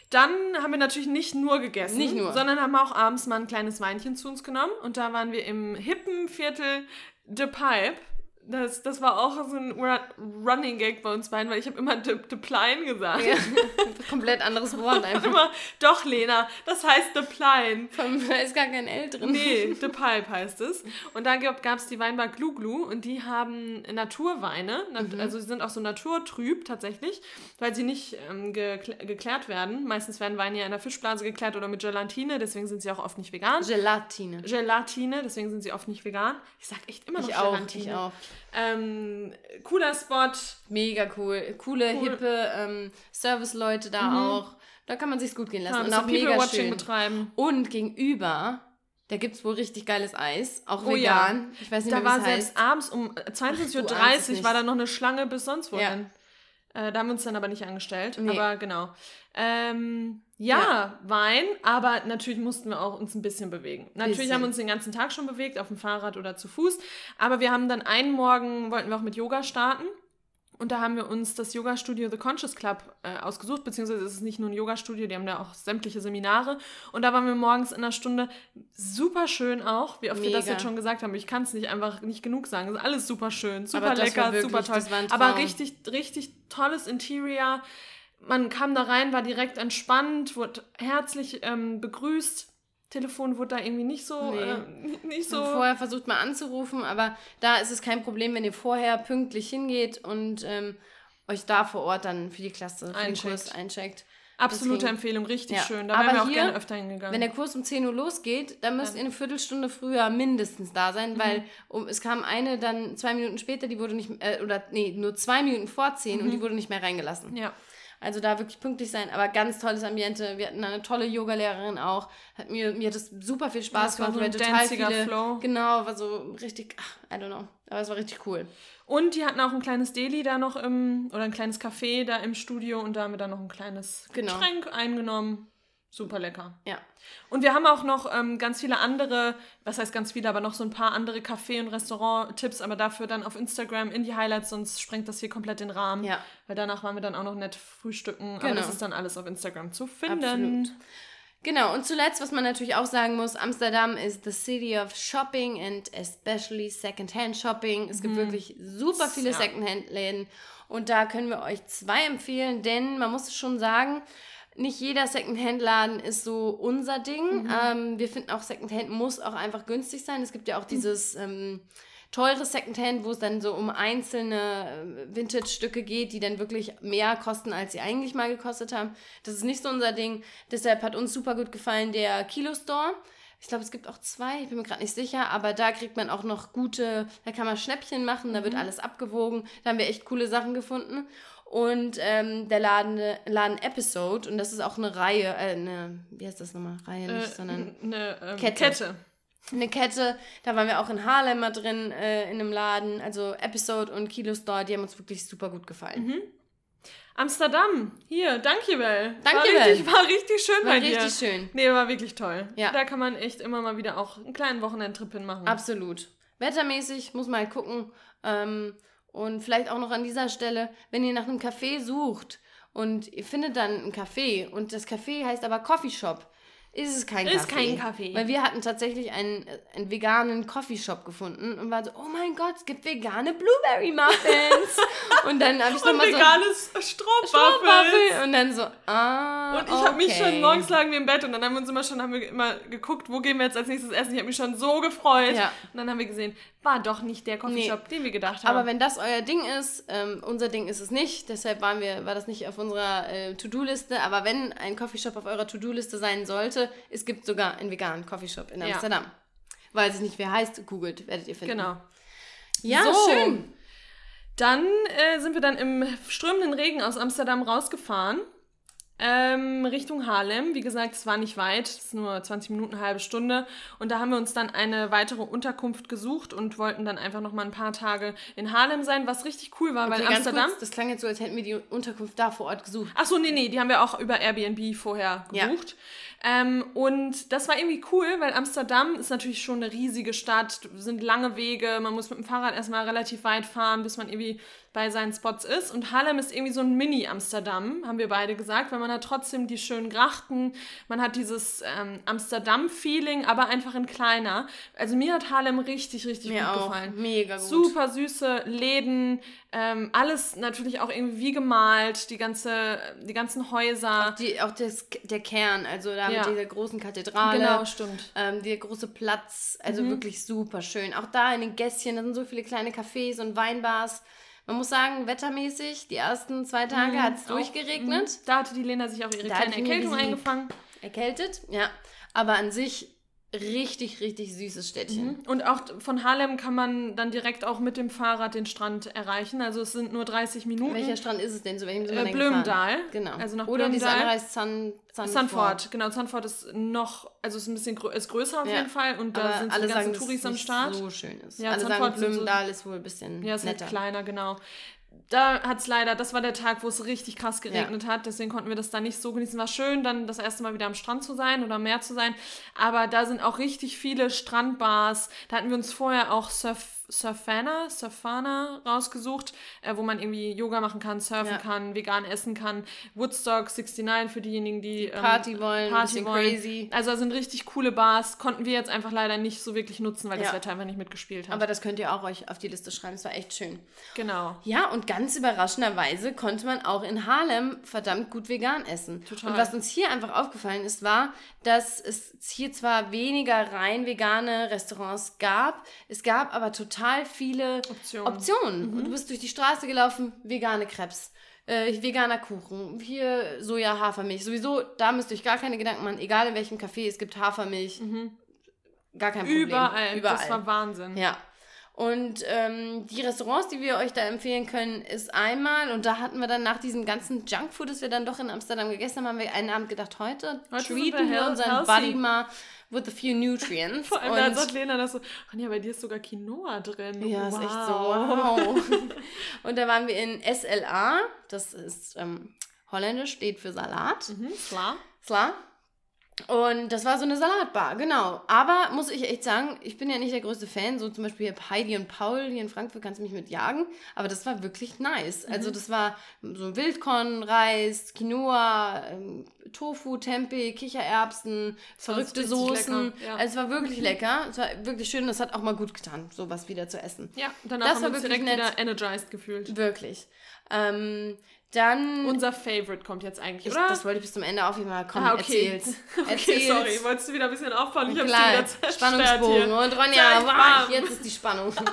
Speaker 2: Dann haben wir natürlich nicht nur gegessen,
Speaker 1: Nicht nur.
Speaker 2: sondern haben auch abends mal ein kleines Weinchen zu uns genommen. Und da waren wir im hippen Viertel The Pipe. Das, das war auch so ein Ru- Running Gag bei uns beiden, weil ich habe immer The, The Plein gesagt.
Speaker 1: Ja. Komplett anderes Wort einfach.
Speaker 2: Immer, doch, Lena, das heißt The Plein.
Speaker 1: Da ist gar kein L drin.
Speaker 2: Nee, The Pipe heißt es. Und da gab es die Weinbar Glu Glu und die haben Naturweine. Nat Also sie sind auch so naturtrüb tatsächlich, weil sie nicht ähm, gekl geklärt werden. Meistens werden Weine ja in der Fischblase geklärt oder mit Gelatine, deswegen sind sie auch oft nicht vegan.
Speaker 1: Gelatine.
Speaker 2: Gelatine, deswegen sind sie oft nicht vegan. Ich sag echt immer noch
Speaker 1: Ich auch,
Speaker 2: Gelatine.
Speaker 1: ich auch.
Speaker 2: Ähm, cooler Spot.
Speaker 1: Mega cool. Coole,
Speaker 2: Cool.
Speaker 1: hippe ähm, Service-Leute da auch. Da kann man sich's gut gehen lassen.
Speaker 2: Kann
Speaker 1: und auch mega schön.
Speaker 2: betreiben.
Speaker 1: Und gegenüber, da gibt's wohl richtig geiles Eis. Auch
Speaker 2: Oh ja.
Speaker 1: vegan. Ich weiß nicht
Speaker 2: Da
Speaker 1: mehr,
Speaker 2: war selbst
Speaker 1: heißt.
Speaker 2: abends um
Speaker 1: Ach, du
Speaker 2: 22.30
Speaker 1: ahnst es
Speaker 2: Uhr war da noch eine Schlange bis sonst wohin.
Speaker 1: Ja.
Speaker 2: Äh, da haben wir uns dann aber nicht angestellt.
Speaker 1: Nee.
Speaker 2: Aber genau. Ähm, ja, Wein, aber natürlich mussten wir auch uns ein bisschen bewegen. Natürlich
Speaker 1: Bisschen.
Speaker 2: haben wir uns den ganzen Tag schon bewegt, auf dem Fahrrad oder zu Fuß. Aber wir haben dann einen Morgen, wollten wir auch mit Yoga starten. Und da haben wir uns das Yoga-Studio The Conscious Club äh, ausgesucht, beziehungsweise ist es nicht nur ein Yoga-Studio, die haben da auch sämtliche Seminare. Und da waren wir morgens in einer Stunde super schön auch, wie oft wir das
Speaker 1: Mega.
Speaker 2: jetzt schon gesagt haben. Ich kann es nicht einfach nicht genug sagen. Es ist alles super schön, super lecker,
Speaker 1: wirklich-
Speaker 2: super toll. Aber richtig, richtig tolles Interior. Man kam da rein, war direkt entspannt, wurde herzlich ähm, begrüßt. Telefon wurde da irgendwie nicht so,
Speaker 1: Nee.
Speaker 2: äh, nicht
Speaker 1: So. Vorher versucht mal anzurufen, aber da ist es kein Problem, wenn ihr vorher pünktlich hingeht und ähm, euch da vor Ort dann für die Klasse, für den
Speaker 2: Eincheckt.
Speaker 1: Kurs eincheckt.
Speaker 2: Absolute
Speaker 1: Deswegen-
Speaker 2: Empfehlung, richtig
Speaker 1: Ja.
Speaker 2: schön. Da
Speaker 1: Aber
Speaker 2: wären wir auch
Speaker 1: hier,
Speaker 2: gerne öfter hingegangen.
Speaker 1: Wenn der Kurs um 10 Uhr losgeht, dann müsst
Speaker 2: Dann-
Speaker 1: ihr eine Viertelstunde früher mindestens da sein,
Speaker 2: Mhm.
Speaker 1: weil um, es kam eine dann zwei Minuten später, die wurde nicht, äh, oder nee, nur zwei Minuten vor 10 und die wurde nicht mehr reingelassen.
Speaker 2: Mhm. ja.
Speaker 1: Also da wirklich pünktlich sein, aber ganz tolles Ambiente. Wir hatten eine tolle Yogalehrerin auch. Hat mir, mir hat das super viel Spaß
Speaker 2: war
Speaker 1: gemacht.
Speaker 2: so ein
Speaker 1: weil total viele,
Speaker 2: Flow.
Speaker 1: Genau, war so richtig, ach, I don't know. Aber es war richtig cool.
Speaker 2: Und die hatten auch ein kleines Deli da noch im, oder ein kleines Café da im Studio und da haben wir dann noch ein kleines
Speaker 1: Genau.
Speaker 2: Getränk eingenommen. Super lecker.
Speaker 1: Ja.
Speaker 2: Und wir haben auch noch ähm, ganz viele andere, was heißt ganz viele, aber noch so ein paar andere Café- und Restaurant-Tipps, aber dafür dann auf Instagram in die Highlights, sonst sprengt das hier komplett den Rahmen.
Speaker 1: Ja.
Speaker 2: Weil danach waren wir dann auch noch nett frühstücken. Aber
Speaker 1: Genau.
Speaker 2: das ist dann alles auf Instagram zu finden.
Speaker 1: Absolut. Genau, und zuletzt, was man natürlich auch sagen muss, Amsterdam ist the city of shopping and especially secondhand shopping. Es gibt wirklich super viele
Speaker 2: Ja.
Speaker 1: Secondhand-Läden und da können wir euch zwei empfehlen, denn man muss schon sagen, nicht jeder Secondhand-Laden ist so unser Ding. Ähm, wir finden auch Secondhand muss auch einfach günstig sein. Es gibt ja auch dieses ähm, teure Secondhand, wo es dann so um einzelne äh, Vintage-Stücke geht, die dann wirklich mehr kosten, als sie eigentlich mal gekostet haben. Das ist nicht so unser Ding. Deshalb hat uns super gut gefallen der Kilo Store. Ich glaube, es gibt auch zwei, ich bin mir gerade nicht sicher, aber da kriegt man auch noch gute, da kann man Schnäppchen machen, da wird alles abgewogen. Da haben wir echt coole Sachen gefunden. Und ähm, der Laden, Laden Episode, und das ist auch eine Reihe, äh, eine, wie heißt das nochmal? Reihe nicht,
Speaker 2: Äh,
Speaker 1: sondern
Speaker 2: eine ähm,
Speaker 1: Kette.
Speaker 2: Kette.
Speaker 1: eine Kette. Da waren wir auch in Harlem mal drin, äh, in einem Laden. Also Episode und Kilo Store, die haben uns wirklich super gut gefallen.
Speaker 2: Mhm. Amsterdam, hier, dankjewel.
Speaker 1: Dankjewel.
Speaker 2: War richtig, war richtig schön
Speaker 1: War
Speaker 2: bei dir.
Speaker 1: richtig schön.
Speaker 2: Nee, war wirklich toll.
Speaker 1: Ja.
Speaker 2: Da kann man echt immer mal wieder auch einen kleinen Wochenendtrip hinmachen.
Speaker 1: Absolut. Wettermäßig muss man halt gucken. Ähm, und vielleicht auch noch an dieser Stelle, wenn ihr nach einem Café sucht und ihr findet dann ein Café und das Café heißt aber Coffeeshop, ist es kein
Speaker 2: Ist
Speaker 1: Café.
Speaker 2: kein Café.
Speaker 1: Weil wir hatten tatsächlich einen, äh, einen veganen Coffeeshop gefunden und waren so, oh mein Gott, es gibt vegane Blueberry Muffins. und dann habe ich nochmal so
Speaker 2: veganes Strohwaffel.
Speaker 1: Und dann so, ah,
Speaker 2: Und ich habe mich
Speaker 1: okay.
Speaker 2: schon, morgens lagen wir im Bett und dann haben wir uns immer schon, haben wir immer geguckt, wo gehen wir jetzt als nächstes essen. Ich habe mich schon so gefreut.
Speaker 1: Ja.
Speaker 2: Und dann haben wir gesehen, war doch nicht der Coffeeshop, den wir gedacht haben.
Speaker 1: Aber wenn das euer Ding ist, ähm, unser Ding ist es nicht, deshalb waren wir, war das nicht auf unserer äh, To-Do-Liste, aber wenn ein Coffeeshop auf eurer To-Do-Liste sein sollte, es gibt sogar einen veganen Coffeeshop in
Speaker 2: Ja.
Speaker 1: Amsterdam. Weiß ich nicht, wer heißt, googelt, werdet ihr finden.
Speaker 2: genau.
Speaker 1: Ja,
Speaker 2: So.
Speaker 1: schön.
Speaker 2: Dann äh, sind wir dann im strömenden Regen aus Amsterdam rausgefahren. Ähm, Richtung Harlem. Wie gesagt, es war nicht weit, es ist nur 20 Minuten, eine halbe Stunde. Und da haben wir uns dann eine weitere Unterkunft gesucht und wollten dann einfach noch mal ein paar Tage in Harlem sein, was richtig cool war, weil
Speaker 1: Okay, ganz
Speaker 2: Amsterdam.
Speaker 1: kurz, das klang jetzt so, als hätten wir die Unterkunft da vor Ort gesucht.
Speaker 2: Ach so, nee, nee, die haben wir auch über Airbnb vorher
Speaker 1: Ja.
Speaker 2: Ähm, und das war irgendwie cool, weil Amsterdam ist natürlich schon eine riesige Stadt, sind lange Wege, man muss mit dem Fahrrad erstmal relativ weit fahren, bis man irgendwie bei seinen Spots ist. Und Harlem ist irgendwie so ein Mini-Amsterdam, haben wir beide gesagt, weil man hat trotzdem die schönen Grachten, man hat dieses ähm, Amsterdam-Feeling, aber einfach in kleiner. Also mir hat Harlem richtig, richtig
Speaker 1: Mir
Speaker 2: gut
Speaker 1: auch.
Speaker 2: gefallen.
Speaker 1: Mega gut.
Speaker 2: Super süße Läden, ähm, alles natürlich auch irgendwie wie gemalt, die ganze, die ganzen Häuser.
Speaker 1: Die, auch das, der Kern, also da
Speaker 2: Ja.
Speaker 1: mit dieser großen Kathedrale.
Speaker 2: Genau, stimmt.
Speaker 1: Ähm, der große Platz, also
Speaker 2: Mhm.
Speaker 1: wirklich super schön. Auch da in den Gässchen, da sind so viele kleine Cafés und Weinbars. Man muss sagen, wettermäßig, die ersten zwei Tage hat es durchgeregnet.
Speaker 2: mhm. Da hatte die Lena sich auch ihre
Speaker 1: Da
Speaker 2: kleine Erkältung eingefangen.
Speaker 1: Erkältet, ja. Aber an sich richtig, richtig süßes Städtchen.
Speaker 2: Und auch von Harlem kann man dann direkt auch mit dem Fahrrad den Strand erreichen. Also es sind nur 30 Minuten.
Speaker 1: Welcher Strand ist es denn? Zu welchem sind wir
Speaker 2: Äh,
Speaker 1: gefahren? Genau.
Speaker 2: Also nach
Speaker 1: Oder dieses andere heißt Sun, Sunford.
Speaker 2: Sanford, genau. Sanford ist noch, also ist ein bisschen grö ist größer auf
Speaker 1: Ja.
Speaker 2: jeden Fall. Und da
Speaker 1: Aber
Speaker 2: sind
Speaker 1: alle
Speaker 2: die ganzen
Speaker 1: sagen,
Speaker 2: Touris am Start.
Speaker 1: so schön ist.
Speaker 2: Ja,
Speaker 1: alle
Speaker 2: Zandvoort
Speaker 1: sagen,
Speaker 2: sind so-
Speaker 1: ist wohl ein bisschen
Speaker 2: Ja, es ist
Speaker 1: netter.
Speaker 2: kleiner, genau. Da hat es leider, das war der Tag, wo es richtig krass geregnet hat, deswegen konnten wir das da nicht so genießen. War schön, dann das erste Mal wieder am Strand zu sein oder am Meer zu sein. Aber da sind auch richtig viele Strandbars. Da hatten wir uns vorher auch Surf, Surfana, Surfana rausgesucht, äh, wo man irgendwie Yoga machen kann, surfen
Speaker 1: Ja.
Speaker 2: kann, vegan essen kann. Woodstock 69 für diejenigen, die ähm,
Speaker 1: Party wollen,
Speaker 2: Party wollen.
Speaker 1: crazy.
Speaker 2: Also da sind richtig coole Bars, konnten wir jetzt einfach leider nicht so wirklich nutzen, weil das
Speaker 1: Ja.
Speaker 2: Wetter einfach nicht mitgespielt hat.
Speaker 1: Aber das könnt ihr auch euch auf die Liste schreiben. Es war echt schön.
Speaker 2: genau.
Speaker 1: Ja, und ganz überraschenderweise konnte man auch in Harlem verdammt gut vegan essen.
Speaker 2: Total.
Speaker 1: Und was uns hier einfach aufgefallen ist, war, dass es hier zwar weniger rein vegane Restaurants gab, es gab aber total viele
Speaker 2: Optionen.
Speaker 1: Optionen. Und du bist durch die Straße gelaufen, vegane Crepes. Äh, veganer Kuchen, hier Soja, Hafermilch. Sowieso, da müsst ihr euch gar keine Gedanken machen, egal in welchem Café, es gibt Hafermilch. Gar kein Problem.
Speaker 2: Mhm. Überall.
Speaker 1: Überall.
Speaker 2: Das war Wahnsinn.
Speaker 1: Ja. Und ähm, die Restaurants, die wir euch da empfehlen können, ist einmal, und da hatten wir dann nach diesem ganzen Junkfood, das wir dann doch in Amsterdam gegessen haben, haben wir einen Abend gedacht, heute,
Speaker 2: Heute
Speaker 1: treaten
Speaker 2: wir
Speaker 1: wir unseren
Speaker 2: healthy.
Speaker 1: Body mal with a few nutrients.
Speaker 2: Vor allem, da
Speaker 1: und
Speaker 2: sagt Lena das so, Anja, bei dir ist sogar Quinoa drin.
Speaker 1: ja,
Speaker 2: wow.
Speaker 1: ist echt so, wow. und da waren wir in SLA, das ist ähm, holländisch, steht für Salat.
Speaker 2: Mhm, klar.
Speaker 1: Sla. Und das war so eine Salatbar, genau. Aber muss ich echt sagen, ich bin ja nicht der größte Fan. So zum Beispiel Heidi und Paul hier in Frankfurt kannst du mich mit jagen. Aber das war wirklich nice. Also
Speaker 2: Mhm.
Speaker 1: das war so Wildkorn, Reis, Quinoa, ähm, Tofu, Tempeh, Kichererbsen, verrückte Soßen.
Speaker 2: ja.
Speaker 1: Also es war wirklich lecker. Es war wirklich schön. Das hat auch mal gut getan, sowas wieder zu essen.
Speaker 2: Ja, danach
Speaker 1: Das
Speaker 2: haben wir uns
Speaker 1: wirklich
Speaker 2: direkt
Speaker 1: nett.
Speaker 2: wieder energized gefühlt.
Speaker 1: Wirklich. Ähm, dann...
Speaker 2: Unser Favorite kommt jetzt eigentlich,
Speaker 1: ich,
Speaker 2: oder?
Speaker 1: das wollte ich bis zum Ende auf jeden Fall. Komm,
Speaker 2: ah, okay.
Speaker 1: erzähl's.
Speaker 2: okay,
Speaker 1: Erzähl's.
Speaker 2: sorry, wolltest du wieder ein bisschen aufbauen? Ich hab's
Speaker 1: Klar,
Speaker 2: wieder zerstört
Speaker 1: Spannungsbogen.
Speaker 2: hier.
Speaker 1: Und Ronja, wow, jetzt ist die Spannung.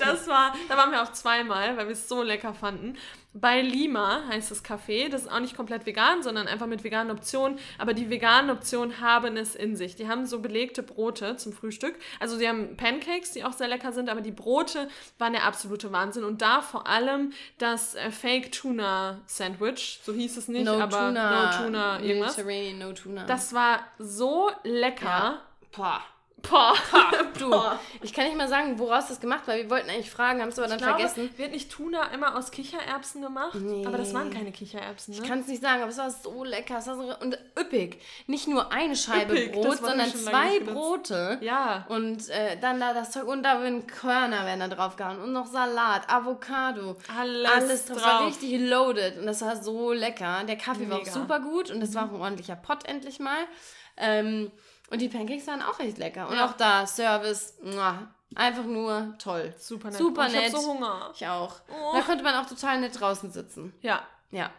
Speaker 2: Das war, da waren wir auch zweimal, weil wir es so lecker fanden. Bei Lima heißt das Café. Das ist auch nicht komplett vegan, sondern einfach mit veganen Optionen. Aber die veganen Optionen haben es in sich. Die haben so belegte Brote zum Frühstück. Also sie haben Pancakes, die auch sehr lecker sind, aber die Brote waren der absolute Wahnsinn. Und da vor allem das äh, Fake Tuna Sandwich, so hieß es nicht,
Speaker 1: No
Speaker 2: aber
Speaker 1: Tuna.
Speaker 2: No Tuna irgendwas.
Speaker 1: No Tuna.
Speaker 2: Das war so lecker.
Speaker 1: Ja. Boah.
Speaker 2: Boah.
Speaker 1: Du,
Speaker 2: Boah.
Speaker 1: ich kann nicht mal sagen, woraus das gemacht war. Wir wollten eigentlich fragen, haben es aber dann
Speaker 2: glaube,
Speaker 1: vergessen.
Speaker 2: wird nicht Tuna immer aus Kichererbsen gemacht?
Speaker 1: Nee.
Speaker 2: Aber das waren keine Kichererbsen, ne?
Speaker 1: Ich kann es nicht sagen, aber es war so lecker. Es war so, und üppig. Nicht nur eine Scheibe
Speaker 2: Üppig,
Speaker 1: Brot, sondern zwei. Brote.
Speaker 2: ja.
Speaker 1: Und äh, dann da das Zeug. Und da werden Körner werden da drauf gehauen. Und noch Salat, Avocado.
Speaker 2: Alles
Speaker 1: Alles drauf. Das war richtig loaded. Und das war so lecker. Der Kaffee war auch
Speaker 2: Mega.
Speaker 1: super gut. Und das war auch ein ordentlicher Pott endlich mal. Ähm, und die Pancakes waren auch echt lecker. Und
Speaker 2: Ja.
Speaker 1: auch da Service. muah, einfach nur toll.
Speaker 2: Super nett.
Speaker 1: Super
Speaker 2: Oh, ich
Speaker 1: nett.
Speaker 2: hab so Hunger.
Speaker 1: Ich auch.
Speaker 2: Oh.
Speaker 1: Da konnte man auch total nett draußen sitzen.
Speaker 2: Ja.
Speaker 1: Ja.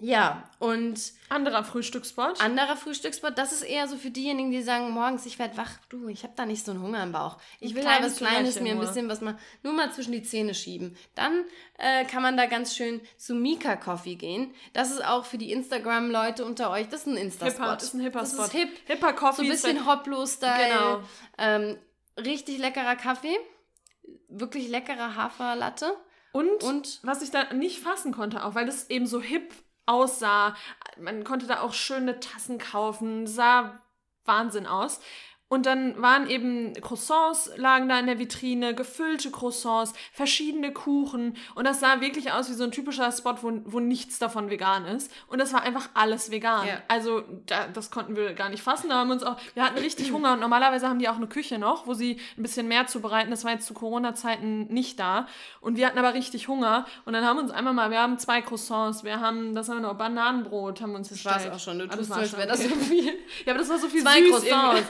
Speaker 1: Ja, und
Speaker 2: Anderer Frühstücksspot.
Speaker 1: anderer Frühstücksspot, das ist eher so für diejenigen, die sagen, morgens, ich werde wach, du, ich habe da nicht so einen Hunger im Bauch. Ich will da
Speaker 2: kleines
Speaker 1: was Kleines, mir ein bisschen was mal, nur mal zwischen die Zähne schieben. Dann äh, kann man da ganz schön zu Mika Coffee gehen. Das ist auch für die Instagram-Leute unter euch, das ist ein Insta-Spot.
Speaker 2: Hipper, ist ein hipper
Speaker 1: Das
Speaker 2: Spot.
Speaker 1: ist hip.
Speaker 2: Hipper Coffee
Speaker 1: So ein bisschen Hoplo-Style.
Speaker 2: Genau.
Speaker 1: Ähm, richtig leckerer Kaffee. Wirklich leckerer Haferlatte.
Speaker 2: Und,
Speaker 1: Und
Speaker 2: was ich da nicht fassen konnte, auch weil das eben so hip aussah. Man konnte da auch schöne Tassen kaufen, sah Wahnsinn aus. Und dann waren eben Croissants, lagen da in der Vitrine, gefüllte Croissants, verschiedene Kuchen. Und das sah wirklich aus wie so ein typischer Spot, wo, wo nichts davon vegan ist. Und das war einfach alles vegan.
Speaker 1: Ja.
Speaker 2: Also da, das konnten wir gar nicht fassen. Da haben wir uns auch, wir hatten richtig Hunger. Und normalerweise haben die auch eine Küche noch, wo sie ein bisschen mehr zubereiten. Das war jetzt zu Corona-Zeiten nicht da. Und wir hatten aber richtig Hunger. Und dann haben wir uns einmal mal, wir haben zwei Croissants, wir haben, das haben wir noch, Bananenbrot haben wir uns
Speaker 1: das war
Speaker 2: bestellt.
Speaker 1: auch schon. Du
Speaker 2: Ah,
Speaker 1: tust
Speaker 2: das
Speaker 1: als
Speaker 2: schon,
Speaker 1: wäre das so
Speaker 2: okay.
Speaker 1: viel.
Speaker 2: Ja, aber das war so viel
Speaker 1: Zwei
Speaker 2: süß.
Speaker 1: Croissants,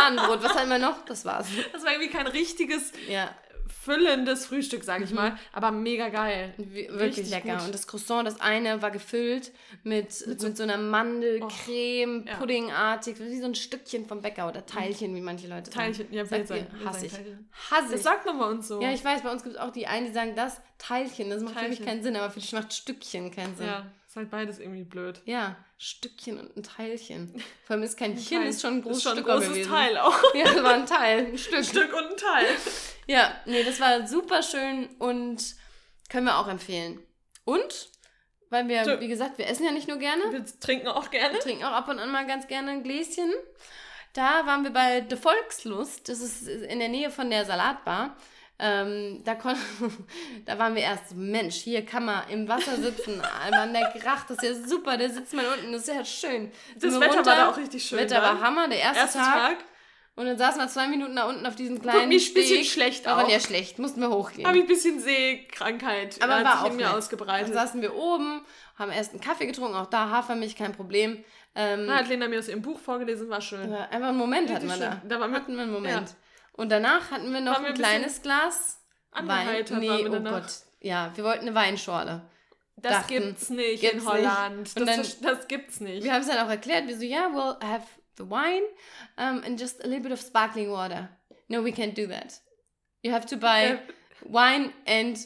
Speaker 1: Bananenbrot, was hatten wir noch? Das war's.
Speaker 2: Das war irgendwie kein richtiges,
Speaker 1: Ja,
Speaker 2: füllendes Frühstück, sag ich mal. Aber mega geil.
Speaker 1: wie- wirklich
Speaker 2: Richtig
Speaker 1: lecker.
Speaker 2: gut.
Speaker 1: Und das Croissant, das eine war gefüllt mit, mit, so, einer Mandelcreme,
Speaker 2: ja.
Speaker 1: Puddingartig, wie so ein Stückchen vom Bäcker oder Teilchen, wie manche Leute sagen.
Speaker 2: Teilchen, ja,
Speaker 1: Sagt
Speaker 2: sagen,
Speaker 1: hasse ich.
Speaker 2: Teilchen.
Speaker 1: Hasse
Speaker 2: Das
Speaker 1: ich.
Speaker 2: sagt man bei uns so.
Speaker 1: Ja, ich weiß, bei uns gibt es auch die einen, die sagen das Teilchen. Das macht für mich
Speaker 2: Teilchen.
Speaker 1: keinen Sinn, aber für dich macht Stückchen keinen Sinn.
Speaker 2: Ja, ist halt beides irgendwie blöd.
Speaker 1: Ja, Stückchen und ein Teilchen. Vor allem ist kein
Speaker 2: Teil.
Speaker 1: ist schon ein großes
Speaker 2: ist schon ein
Speaker 1: Stück
Speaker 2: großes
Speaker 1: gewesen.
Speaker 2: Teil auch.
Speaker 1: Ja, das war ein Teil, ein Stück.
Speaker 2: Ein Stück und ein Teil.
Speaker 1: Ja, nee, das war super schön und können wir auch empfehlen. Und, weil wir,
Speaker 2: So.
Speaker 1: wie gesagt, wir essen ja nicht nur gerne,
Speaker 2: Wir trinken auch gerne.
Speaker 1: wir trinken auch ab und an mal ganz gerne ein Gläschen. Da waren wir bei The Volkslust, das ist in der Nähe von der Salatbar. Ähm, da, kon da waren wir erst so, Mensch, hier kann man im Wasser sitzen, Mann, der Gracht, das ist ja super, der sitzt mal unten, das ist ja schön.
Speaker 2: Das Wetter war da auch richtig schön.
Speaker 1: Wetter war
Speaker 2: dann.
Speaker 1: Hammer, der erste,
Speaker 2: Erster
Speaker 1: Tag.
Speaker 2: Tag.
Speaker 1: Und dann saßen wir zwei Minuten da unten auf diesem kleinen
Speaker 2: mich ein bisschen
Speaker 1: Steg.
Speaker 2: schlecht
Speaker 1: Aber
Speaker 2: auch.
Speaker 1: ja, schlecht, mussten wir hochgehen.
Speaker 2: Habe ich ein bisschen Seekrankheit.
Speaker 1: Aber war auch
Speaker 2: in mir ausgebreitet.
Speaker 1: Dann saßen wir oben, haben erst einen Kaffee getrunken, auch da Hafermilch, kein Problem. Ähm,
Speaker 2: Da hat Lena mir aus ihrem Buch vorgelesen, war schön.
Speaker 1: einfach einen Moment hatten wir da.
Speaker 2: Da waren wir-
Speaker 1: hatten wir einen Moment. Und danach hatten wir noch
Speaker 2: Waren wir
Speaker 1: ein
Speaker 2: ein
Speaker 1: kleines Glas Wein. Nee, oh
Speaker 2: danach.
Speaker 1: Gott. Ja, wir wollten eine Weinschorle.
Speaker 2: Das
Speaker 1: dachten,
Speaker 2: gibt's nicht
Speaker 1: gibt's
Speaker 2: in Holland.
Speaker 1: nicht.
Speaker 2: Das,
Speaker 1: dann-
Speaker 2: das gibt's nicht.
Speaker 1: Wir haben es dann auch erklärt. Wir so, ja, we'll have the wine um, and just a little bit of sparkling water. No, we can't do that. You have to buy wine and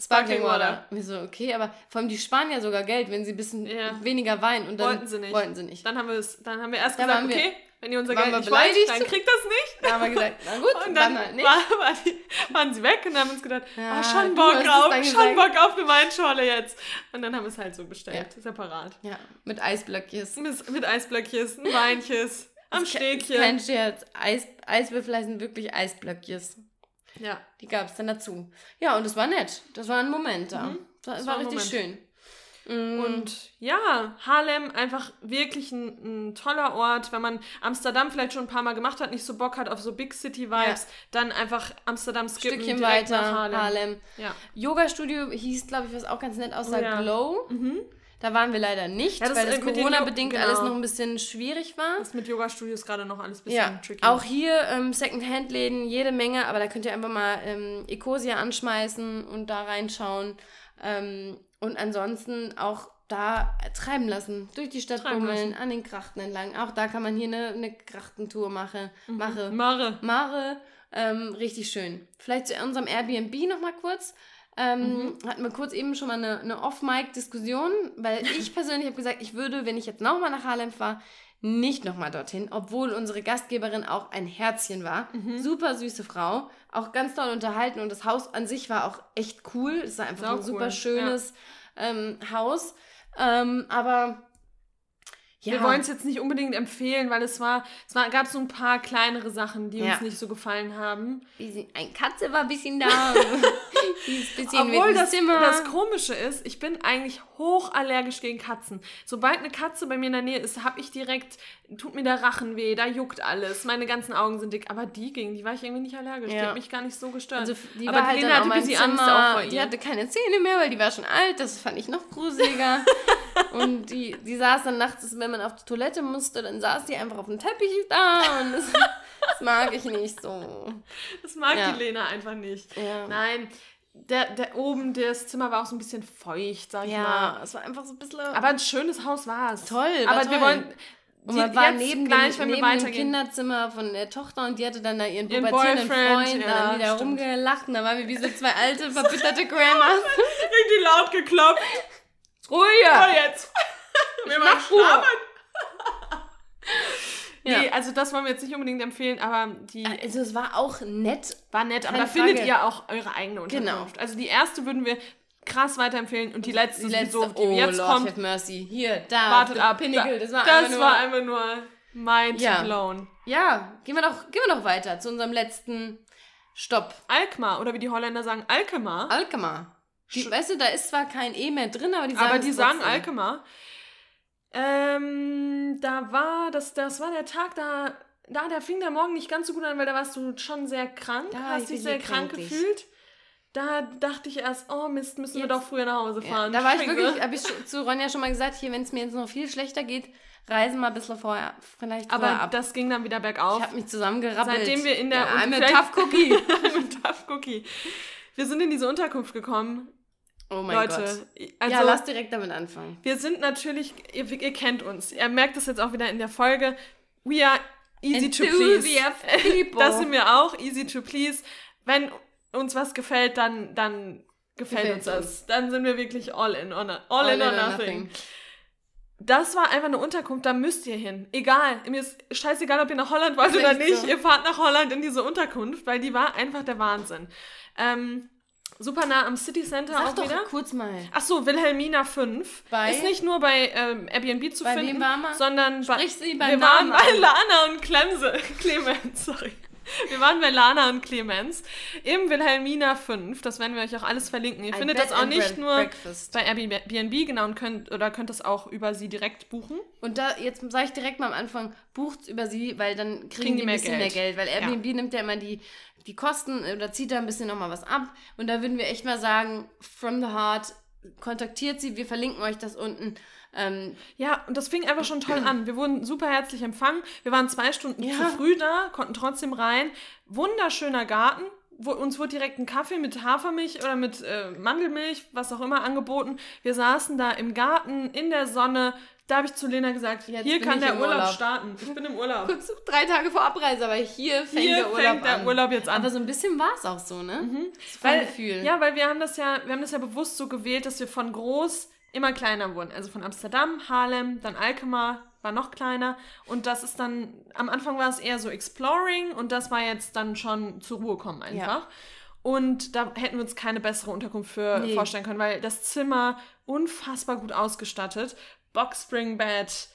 Speaker 2: Sparkling
Speaker 1: water. Wir so, okay, aber vor allem die sparen ja sogar Geld, wenn sie ein bisschen
Speaker 2: Ja.
Speaker 1: weniger Wein und dann
Speaker 2: Wollten sie nicht.
Speaker 1: Wollten sie nicht.
Speaker 2: Dann haben wir es, dann haben wir erst
Speaker 1: Da
Speaker 2: gesagt, okay, wenn ihr unser Geld nicht wollt,
Speaker 1: beleidigt.
Speaker 2: dann kriegt das nicht.
Speaker 1: Da haben wir gesagt, na gut,
Speaker 2: Und dann
Speaker 1: halt
Speaker 2: war, war die, waren sie weg und haben uns gedacht,
Speaker 1: Ja,
Speaker 2: oh, schon Bock auf, schon
Speaker 1: gesagt.
Speaker 2: Bock auf eine Weinschorle jetzt. Und dann haben wir es halt so bestellt, separat.
Speaker 1: ja, mit Eisblöckjes.
Speaker 2: Mit, mit Eisblöckjes, ein Weinches, am Stäbchen.
Speaker 1: Kein Scherz. Eis, Eiswürfel sind wirklich Eisblöckjes.
Speaker 2: Ja,
Speaker 1: Die gab es dann dazu. Ja, und es war nett. Das war ein Moment da.
Speaker 2: Mhm.
Speaker 1: Das,
Speaker 2: Das
Speaker 1: war,
Speaker 2: war
Speaker 1: richtig schön.
Speaker 2: Mm. Und ja, Harlem einfach wirklich ein, ein, toller Ort. Wenn man Amsterdam vielleicht schon ein paar Mal gemacht hat, nicht so Bock hat auf so Big City Vibes, ja. dann einfach Amsterdam skippen. Stückchen weiter,
Speaker 1: Harlem. Harlem. Ja. Yoga-Studio hieß, glaube ich, was auch ganz nett aussah, oh, ja. Glow. Mhm. Da waren wir leider nicht, ja, das weil das Corona-bedingt genau. alles noch ein bisschen schwierig war.
Speaker 2: Das mit Yoga-Studios gerade noch alles ein bisschen
Speaker 1: ja. tricky. Auch hier ähm, Second-Hand-Läden, jede Menge, aber da könnt ihr einfach mal ähm, Ecosia anschmeißen und da reinschauen. Ähm, und ansonsten auch da treiben lassen, durch die Stadt bummeln, an den Krachten entlang. Auch da kann man hier eine, eine Krachtentour machen. Mhm. Mache. Mare. Mare. Ähm, richtig schön. Vielleicht zu unserem Airbnb nochmal kurz. Ähm, mhm. Hatten wir kurz eben schon mal eine, eine Off-Mic-Diskussion, weil ich persönlich habe gesagt, ich würde, wenn ich jetzt nochmal nach Harlem fahre, nicht nochmal dorthin, obwohl unsere Gastgeberin auch ein Herzchen war. Mhm. Super süße Frau, auch ganz toll unterhalten und das Haus an sich war auch echt cool. Es war einfach ein super cool. schönes ja. ähm, Haus. Ähm, aber
Speaker 2: ja. Wir wollen es jetzt nicht unbedingt empfehlen, weil es war, es war, gab so ein paar kleinere Sachen, die ja. uns nicht so gefallen haben.
Speaker 1: Ein Katze war ein bisschen da.
Speaker 2: bisschen Obwohl das, Zimmer. das Komische ist, ich bin eigentlich hochallergisch gegen Katzen. Sobald eine Katze bei mir in der Nähe ist, habe ich direkt, tut mir der Rachen weh, da juckt alles, meine ganzen Augen sind dick. Aber die gegen die war ich irgendwie nicht allergisch. Ja. Die hat mich gar nicht so gestört. Also die Aber
Speaker 1: war halt Lena hatte ein bisschen Angst auch vor ihr. Die hatte keine Zähne mehr, weil die war schon alt. Das fand ich noch gruseliger. und die, die saß dann nachts, wenn man auf die Toilette musste, dann saß die einfach auf dem Teppich da und das, das mag ich nicht so.
Speaker 2: Das mag ja. die Lena einfach nicht. Ja. Nein, der, der oben, das Zimmer war auch so ein bisschen feucht, sag ich ja, mal.
Speaker 1: Es war einfach so ein bisschen.
Speaker 2: Aber ein schönes Haus war es.
Speaker 1: Toll,
Speaker 2: war aber
Speaker 1: toll. wir wollen. Und man war neben, gleich, dem, neben dem Kinderzimmer von der Tochter und die hatte dann da ihren pubertierenden Freund, ja, da die da rumgelacht und da waren wir wie so zwei alte, verbitterte Grandmas.
Speaker 2: Richtig laut geklopft. Ruhe! Ruhe jetzt! wir machen schlafen. Ja. Nee, also das wollen wir jetzt nicht unbedingt empfehlen, aber die.
Speaker 1: Also es war auch nett.
Speaker 2: War nett, aber da Frage. findet ihr auch eure eigene Unterkunft. Genau. Also die erste würden wir krass weiterempfehlen und die letzte, die letzte so, die oh, jetzt Lord kommt. Have
Speaker 1: mercy. Hier, da,
Speaker 2: wartet ab. Pinnacle, das war das einfach nur, war einfach nur mind
Speaker 1: ja.
Speaker 2: blown.
Speaker 1: Ja, gehen wir doch, gehen wir doch weiter zu unserem letzten Stopp.
Speaker 2: Alkmaar oder wie die Holländer sagen, Alkmaar.
Speaker 1: Alkmaar. Die, weißt du, da ist zwar kein E mehr drin, aber die sagen
Speaker 2: Aber die sagen Alkmaar. Ähm, da war, das, das war der Tag, da, da, da fing der Morgen nicht ganz so gut an, weil da warst du schon sehr krank, da hast dich sehr krank kränklich. gefühlt. Da dachte ich erst, oh Mist, müssen jetzt, wir doch früher nach Hause fahren.
Speaker 1: Ja, da war ich wirklich, habe ich zu Ronja schon mal gesagt, hier, wenn es mir jetzt noch viel schlechter geht, reisen mal ein bisschen vorher, vielleicht
Speaker 2: Aber ab. das ging dann wieder bergauf.
Speaker 1: Ich habe mich zusammengerappelt.
Speaker 2: Seitdem wir in der... Ja, I'm a tough cookie. I'm a tough cookie. Wir sind in diese Unterkunft gekommen
Speaker 1: Oh mein Leute, Gott. Also, ja, lass direkt damit anfangen.
Speaker 2: Wir sind natürlich, ihr, ihr, kennt uns. Ihr merkt das jetzt auch wieder in der Folge. We are easy to please. das sind wir auch, easy to please. Wenn uns was gefällt, dann, dann gefällt, gefällt uns das. Dann sind wir wirklich all in, on a, all, all in, in or nothing. nothing. Das war einfach eine Unterkunft, da müsst ihr hin. Egal, mir ist scheißegal, ob ihr nach Holland wollt oder nicht. So. Ihr fahrt nach Holland in diese Unterkunft, weil die war einfach der Wahnsinn. Ähm, super nah am City Center
Speaker 1: Sag
Speaker 2: auch
Speaker 1: doch
Speaker 2: wieder.
Speaker 1: kurz mal.
Speaker 2: Ach so, Wilhelmina 5. Bei? Ist nicht nur bei ähm, Airbnb zu bei finden, wem war man? sondern bei,
Speaker 1: sie beim
Speaker 2: wir waren bei Lana und Clemse. Clemens, sorry. Wir waren bei Lana und Clemens im Wilhelmina 5. Das werden wir euch auch alles verlinken. Ihr Ein findet Bed das auch nicht nur breakfast. bei Airbnb, genau, und könnt, oder könnt das auch über sie direkt buchen.
Speaker 1: Und da, jetzt sage ich direkt mal am Anfang, bucht über sie, weil dann kriegen, kriegen die, die ein bisschen mehr Geld. mehr Geld. Weil Airbnb ja. nimmt ja immer die die Kosten oder zieht da ein bisschen nochmal was ab. Und da würden wir echt mal sagen, from the heart, kontaktiert sie, wir verlinken euch das unten. Ähm,
Speaker 2: ja, und das fing einfach schon toll an. Wir wurden super herzlich empfangen. Wir waren zwei Stunden ja. zu früh da, konnten trotzdem rein. Wunderschöner Garten. Wo, uns wurde direkt ein Kaffee mit Hafermilch oder mit äh, Mandelmilch, was auch immer, angeboten. Wir saßen da im Garten, in der Sonne, da habe ich zu Lena gesagt, Jetzt hier kann der Urlaub, Urlaub, starten. Ich bin im Urlaub.
Speaker 1: Kurz drei Tage vor Abreise, aber hier fängt hier der Urlaub fängt der an. Urlaub jetzt an. Aber so ein bisschen war es auch so, ne? Mhm.
Speaker 2: Das weil, Gefühl. Ja, weil wir haben das ja, wir haben das ja bewusst so gewählt, dass wir von groß immer kleiner wurden. Also von Amsterdam, Haarlem, dann Alkmaar war noch kleiner und das ist dann am Anfang war es eher so exploring und das war jetzt dann schon zur Ruhe kommen einfach. Ja. Und da hätten wir uns keine bessere Unterkunft für nee. vorstellen können, weil das Zimmer unfassbar gut ausgestattet, Boxspringbett,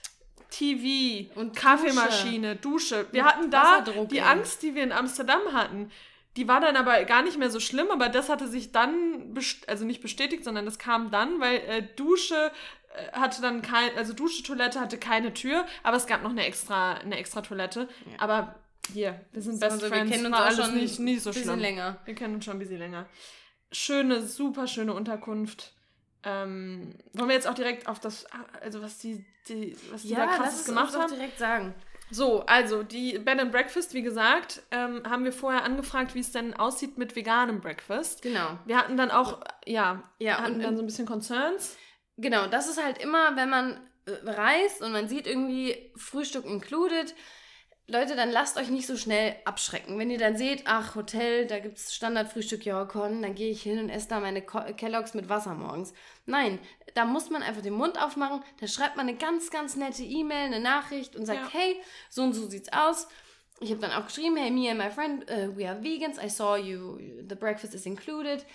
Speaker 2: TV und Kaffeemaschine, Dusche. Wir hatten da die Angst, die wir in Amsterdam hatten. Die war dann aber gar nicht mehr so schlimm, aber das hatte sich dann, also nicht bestätigt, sondern das kam dann, weil äh, Dusche äh, hatte dann kein, also Dusche, Toilette hatte keine Tür, aber es gab noch eine extra, eine extra Toilette. Ja. Aber hier, wir sind Best also, Friends, wir kennen uns war alles schon nicht, nicht so schlimm. länger. Wir kennen uns schon ein bisschen länger. Schöne, super schöne Unterkunft. Ähm, wollen wir jetzt auch direkt auf das, also was die, die was die ja, da krasses gemacht haben? direkt sagen. So, also die Bed and Breakfast, wie gesagt, ähm, haben wir vorher angefragt, wie es denn aussieht mit veganem Breakfast. Genau. Wir hatten dann auch, ja, ja hatten dann so ein bisschen Concerns.
Speaker 1: Genau, das ist halt immer, wenn man äh, reist und man sieht irgendwie Frühstück included, Leute, dann lasst euch nicht so schnell abschrecken. Wenn ihr dann seht, ach, Hotel, da gibt es Standardfrühstück, ja, komm, dann gehe ich hin und esse da meine Kelloggs mit Wasser morgens. Nein, da muss man einfach den Mund aufmachen, da schreibt man eine ganz, ganz nette E-Mail, eine Nachricht und sagt, ja. hey, so und so sieht's aus. Ich habe dann auch geschrieben, hey, me and my friend, uh, we are vegans, I saw you, the breakfast is included.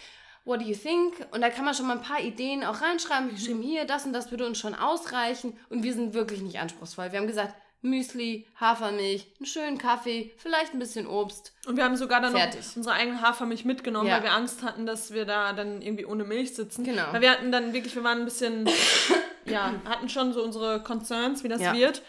Speaker 1: What do you think? Und da kann man schon mal ein paar Ideen auch reinschreiben. Ich geschrieben, hier, das und das würde uns schon ausreichen. Und wir sind wirklich nicht anspruchsvoll. Wir haben gesagt, Müsli, Hafermilch, einen schönen Kaffee, vielleicht ein bisschen Obst.
Speaker 2: Und wir haben sogar dann Fertig. noch unsere eigene Hafermilch mitgenommen, ja. weil wir Angst hatten, dass wir da dann irgendwie ohne Milch sitzen. Genau. Weil wir hatten dann wirklich, wir waren ein bisschen, ja, hatten schon so unsere Concerns, wie das ja. wird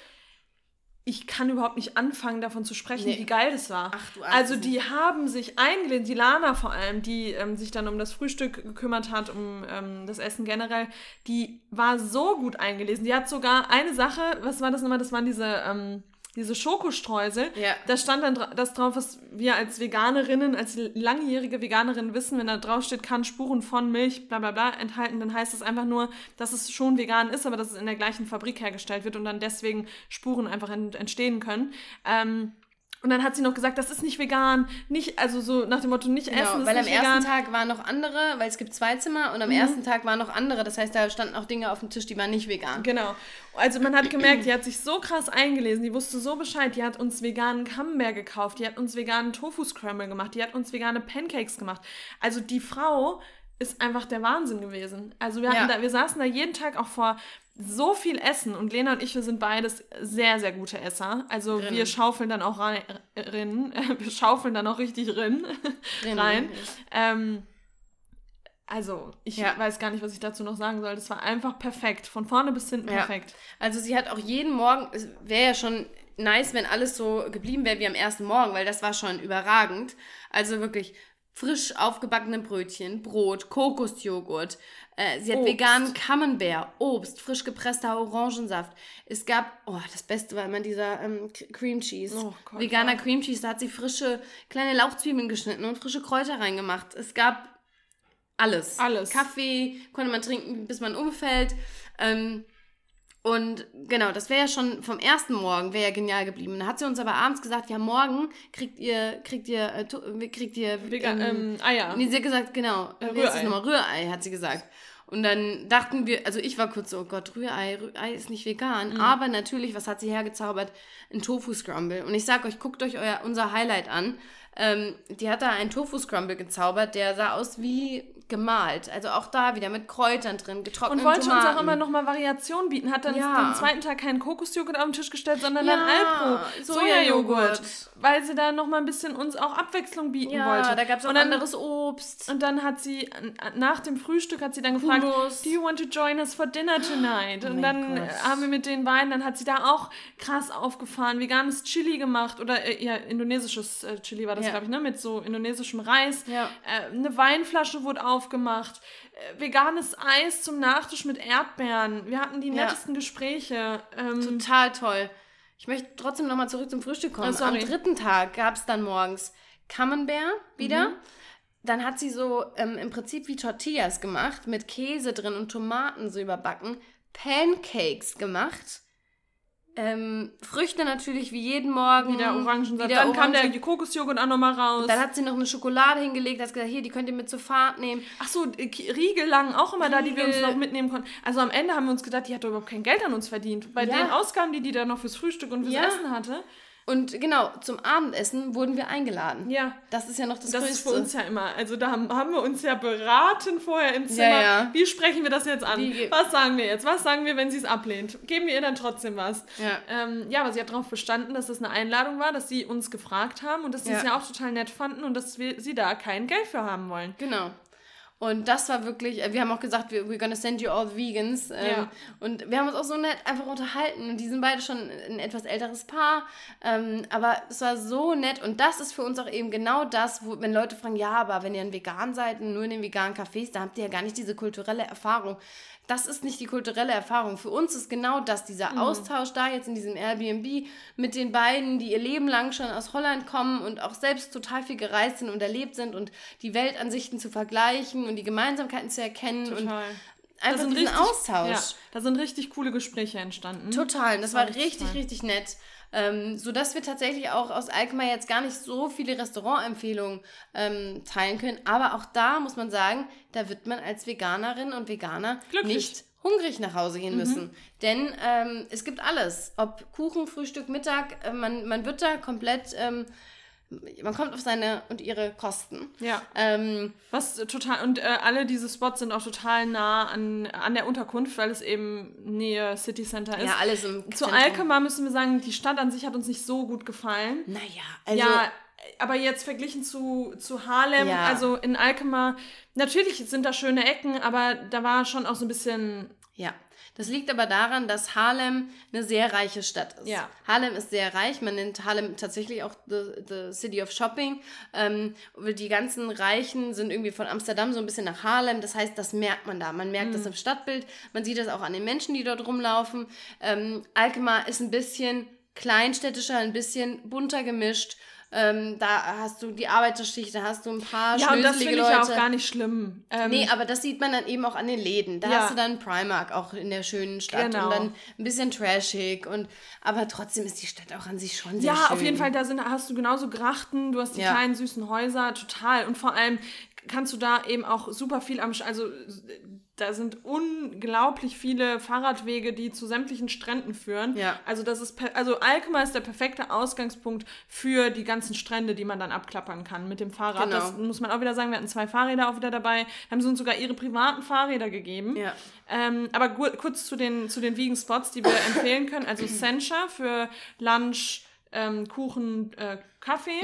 Speaker 2: ich kann überhaupt nicht anfangen, davon zu sprechen, nee. wie geil das war. Ach, du also die haben sich eingelehnt, die Lana vor allem, die ähm, sich dann um das Frühstück gekümmert hat, um ähm, das Essen generell, die war so gut eingelesen. Die hat sogar eine Sache, was war das nochmal? Das waren diese ähm, diese Schokostreusel, ja. da stand dann das drauf, was wir als Veganerinnen, als langjährige Veganerinnen wissen, wenn da drauf steht, kann Spuren von Milch, bla bla bla enthalten, dann heißt es einfach nur, dass es schon vegan ist, aber dass es in der gleichen Fabrik hergestellt wird und dann deswegen Spuren einfach entstehen können. Ähm, und dann hat sie noch gesagt, das ist nicht vegan, nicht, also so nach dem Motto, nicht genau, essen.
Speaker 1: Weil am ersten vegan. Tag waren noch andere, weil es gibt zwei Zimmer und am mhm. ersten Tag waren noch andere. Das heißt, da standen auch Dinge auf dem Tisch, die waren nicht vegan.
Speaker 2: Genau. Also man hat gemerkt, die hat sich so krass eingelesen, die wusste so Bescheid, die hat uns veganen Camembert gekauft, die hat uns veganen Tofu-Scramble gemacht, die hat uns vegane Pancakes gemacht. Also die Frau ist einfach der Wahnsinn gewesen. Also wir, hatten ja. da, wir saßen da jeden Tag auch vor so viel Essen und Lena und ich, wir sind beides sehr, sehr gute Esser. Also Rinnen. wir schaufeln dann auch rein, rein wir schaufeln dann auch richtig rein. rein. Ähm, also, ich ja. weiß gar nicht, was ich dazu noch sagen soll. Das war einfach perfekt. Von vorne bis hinten perfekt. Ja.
Speaker 1: Also, sie hat auch jeden Morgen, es wäre ja schon nice, wenn alles so geblieben wäre wie am ersten Morgen, weil das war schon überragend. Also wirklich frisch aufgebackene Brötchen, Brot, Kokosjoghurt. Äh, sie hat Obst. veganen Camembert, Obst, frisch gepresster Orangensaft. Es gab, oh, das Beste war immer dieser ähm, Cream Cheese. Oh Gott, Veganer ja. Cream Cheese, da hat sie frische kleine Lauchzwiebeln geschnitten und frische Kräuter reingemacht. Es gab alles. Alles. Kaffee konnte man trinken, bis man umfällt. Ähm, und genau, das wäre ja schon vom ersten Morgen, wäre ja genial geblieben. Dann hat sie uns aber abends gesagt, ja, morgen kriegt ihr, kriegt ihr, äh, kriegt ihr Vegan, ähm, ähm, Eier. Nee, sie hat gesagt, genau, äh, das nochmal? Rührei, hat sie gesagt. Und dann dachten wir, also ich war kurz so, oh Gott, Rührei, Rührei ist nicht vegan. Mhm. Aber natürlich, was hat sie hergezaubert? Ein Tofu-Scrumble. Und ich sag euch, guckt euch euer, unser Highlight an. Ähm, die hat da einen Tofu-Scrumble gezaubert, der sah aus wie gemalt. Also auch da wieder mit Kräutern drin, getrockneten Und wollte
Speaker 2: Tomaten. uns auch immer nochmal Variation bieten. Hat dann ja. am zweiten Tag keinen Kokosjoghurt auf den Tisch gestellt, sondern ja. dann Alpro, Sojajoghurt. Weil sie da nochmal ein bisschen uns auch Abwechslung bieten ja, wollte. da gab es auch dann, anderes Obst. Und dann hat sie, nach dem Frühstück hat sie dann gefragt, Hummus. do you want to join us for dinner tonight? Oh und dann Gott. haben wir mit den beiden, dann hat sie da auch krass aufgefahren, veganes Chili gemacht oder äh, ja, indonesisches äh, Chili war das, ja. glaube ich, ne? Mit so indonesischem Reis. Ja. Äh, eine Weinflasche wurde auf aufgemacht. Äh, veganes Eis zum Nachtisch mit Erdbeeren. Wir hatten die nettesten ja. Gespräche.
Speaker 1: Ähm, Total toll. Ich möchte trotzdem nochmal zurück zum Frühstück kommen. Oh, Am dritten Tag gab es dann morgens Camembert wieder. Mhm. Dann hat sie so ähm, im Prinzip wie Tortillas gemacht, mit Käse drin und Tomaten so überbacken. Pancakes gemacht ähm, Früchte natürlich wie jeden Morgen. Wieder Orangensaft.
Speaker 2: Wieder dann Orangen. kam der Kokosjoghurt auch nochmal raus.
Speaker 1: Dann hat sie noch eine Schokolade hingelegt, hat gesagt, hier, die könnt ihr mit zur Fahrt nehmen.
Speaker 2: Ach so, Riegel lagen auch immer Riegel. da, die wir uns noch mitnehmen konnten. Also am Ende haben wir uns gedacht, die hat überhaupt kein Geld an uns verdient. Bei ja. den Ausgaben, die die da noch fürs Frühstück und fürs ja. Essen hatte.
Speaker 1: Und genau, zum Abendessen wurden wir eingeladen.
Speaker 2: Ja.
Speaker 1: Das ist ja noch das,
Speaker 2: Das
Speaker 1: Größte.
Speaker 2: ist für uns ja immer. Also da haben, haben wir uns ja beraten vorher im Zimmer.
Speaker 1: Ja, ja.
Speaker 2: Wie sprechen wir das jetzt an?
Speaker 1: Wie-
Speaker 2: Was sagen wir jetzt? Was sagen wir, wenn sie es ablehnt? Geben wir ihr dann trotzdem was?
Speaker 1: Ja.
Speaker 2: Ähm, ja, aber sie hat darauf bestanden, dass das eine Einladung war, dass sie uns gefragt haben und dass sie es
Speaker 1: Ja.
Speaker 2: ja auch total nett fanden und dass wir sie da kein Geld für haben wollen.
Speaker 1: Genau. Und das war wirklich, äh, wir haben auch gesagt, wir, we're gonna send you all vegans. Ähm,
Speaker 2: Ja.
Speaker 1: Und wir haben uns auch so nett einfach unterhalten. Und die sind beide schon ein etwas älteres Paar. Ähm, aber es war so nett. Und das ist für uns auch eben genau das, wo, wenn Leute fragen, ja, aber wenn ihr ein Vegan seid und nur in den veganen Cafés, da habt ihr ja gar nicht diese kulturelle Erfahrung. Das ist nicht die kulturelle Erfahrung. Für uns ist genau das, dieser Austausch da jetzt in diesem Airbnb mit den beiden, die ihr Leben lang schon aus Holland kommen und auch selbst total viel gereist sind und erlebt sind und die Weltansichten zu vergleichen und die Gemeinsamkeiten zu erkennen und
Speaker 2: Total.
Speaker 1: einfach diesen Austausch.
Speaker 2: Ja, da sind richtig coole Gespräche entstanden.
Speaker 1: Total, das war
Speaker 2: richtig
Speaker 1: richtig,
Speaker 2: toll.
Speaker 1: richtig nett. Ähm, sodass wir tatsächlich auch aus Alkmaar jetzt gar nicht so viele Restaurantempfehlungen ähm, teilen können. Aber auch da muss man sagen, da wird man als Veganerin und Veganer
Speaker 2: Glücklich.
Speaker 1: nicht hungrig nach Hause gehen müssen. Denn ähm, es gibt alles. Ob Kuchen, Frühstück, Mittag, äh, man, man wird da komplett, ähm, man kommt auf seine und ihre Kosten.
Speaker 2: Ja.
Speaker 1: Ähm,
Speaker 2: Was total, und äh, alle diese Spots sind auch total nah an, an der Unterkunft, weil es eben Nähe City Center ist.
Speaker 1: ja, alles im
Speaker 2: Zu. Alkmaar müssen wir sagen, die Stadt an sich hat uns nicht so gut gefallen.
Speaker 1: Naja, also...
Speaker 2: ja, aber jetzt verglichen zu, zu Harlem,
Speaker 1: Ja.
Speaker 2: also in Alkmaar, natürlich sind da schöne Ecken, aber da war schon auch so ein bisschen,
Speaker 1: Ja, das liegt aber daran, dass Harlem eine sehr reiche Stadt ist.
Speaker 2: Ja.
Speaker 1: Harlem ist sehr reich. Man nennt Harlem tatsächlich auch the, the City of Shopping. Ähm, die ganzen Reichen sind irgendwie von Amsterdam so ein bisschen nach Harlem. Das heißt, das merkt man da. Man merkt das im Stadtbild. Man sieht das auch an den Menschen, die dort rumlaufen. Ähm, Alkmaar ist ein bisschen kleinstädtischer, ein bisschen bunter gemischt. Ähm, da hast du die Arbeiterschicht, da hast du ein paar
Speaker 2: ja, und das finde ich ja auch gar nicht schlimm. Ähm,
Speaker 1: Nee, aber das sieht man dann eben auch an den Läden. Da
Speaker 2: Ja.
Speaker 1: hast du dann Primark auch in der schönen Stadt
Speaker 2: Genau.
Speaker 1: und dann ein bisschen trashig und aber trotzdem ist die Stadt auch an sich schon sehr
Speaker 2: Ja,
Speaker 1: schön.
Speaker 2: auf jeden Fall, da sind, hast du genauso Grachten, du hast die
Speaker 1: Ja.
Speaker 2: kleinen süßen Häuser, total. Und vor allem kannst du da eben auch super viel am, also da sind unglaublich viele Fahrradwege, die zu sämtlichen Stränden führen.
Speaker 1: Ja.
Speaker 2: Also das ist, also Alkmaar ist der perfekte Ausgangspunkt für die ganzen Strände, die man dann abklappern kann mit dem Fahrrad.
Speaker 1: Genau.
Speaker 2: Das muss man auch wieder sagen, wir hatten zwei Fahrräder auch wieder dabei, haben sie uns sogar ihre privaten Fahrräder gegeben.
Speaker 1: Ja.
Speaker 2: Ähm, aber kurz zu den, zu den Vegan Spots, die wir empfehlen können. Also Sencha für Lunch, ähm, Kuchen, äh, Kaffee.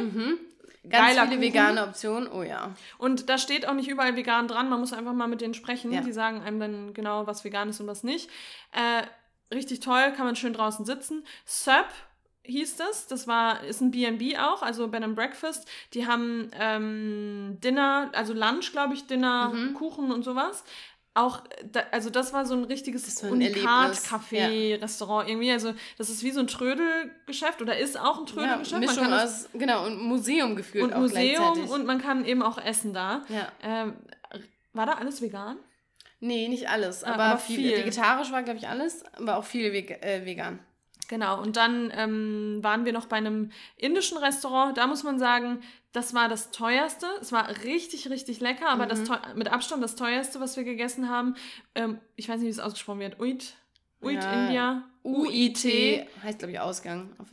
Speaker 1: Ganz
Speaker 2: geiler
Speaker 1: viele
Speaker 2: Kuchen.
Speaker 1: vegane Optionen. Oh ja.
Speaker 2: Und da steht auch nicht überall vegan dran. Man muss einfach mal mit denen sprechen.
Speaker 1: Ja.
Speaker 2: Die sagen einem dann genau, was vegan ist und was nicht. Äh, richtig toll, kann man schön draußen sitzen. Sup hieß das. Das war, ist ein B&B auch, also Bed and Breakfast. Die haben ähm, Dinner, also Lunch, glaube ich, Dinner,
Speaker 1: Mhm.
Speaker 2: Kuchen und sowas. Auch, da, also das war so ein richtiges
Speaker 1: Erlebnis.
Speaker 2: Unikat-Café, Restaurant irgendwie. Also das ist wie so ein Trödelgeschäft oder ist auch ein
Speaker 1: ja
Speaker 2: Trödelgeschäft. Man
Speaker 1: Mischung
Speaker 2: kann das-
Speaker 1: aus, genau, und Museum geführt
Speaker 2: und
Speaker 1: auch
Speaker 2: Museum und man kann eben auch essen da.
Speaker 1: ja.
Speaker 2: Ähm, war da alles vegan?
Speaker 1: Nee, nicht alles,
Speaker 2: Ah,
Speaker 1: aber,
Speaker 2: aber
Speaker 1: viel. Vegetarisch war, glaube ich, alles, aber auch viel äh, vegan.
Speaker 2: Genau, und dann ähm, waren wir noch bei einem indischen Restaurant. Da muss man sagen, das war das teuerste. Es war richtig, richtig lecker, aber das teu- mit Abstand das teuerste, was wir gegessen haben. Ähm, ich weiß nicht, wie es ausgesprochen wird. Uit. Uit
Speaker 1: Ja.
Speaker 2: India.
Speaker 1: UIT heißt, glaube ich, Ausgang auf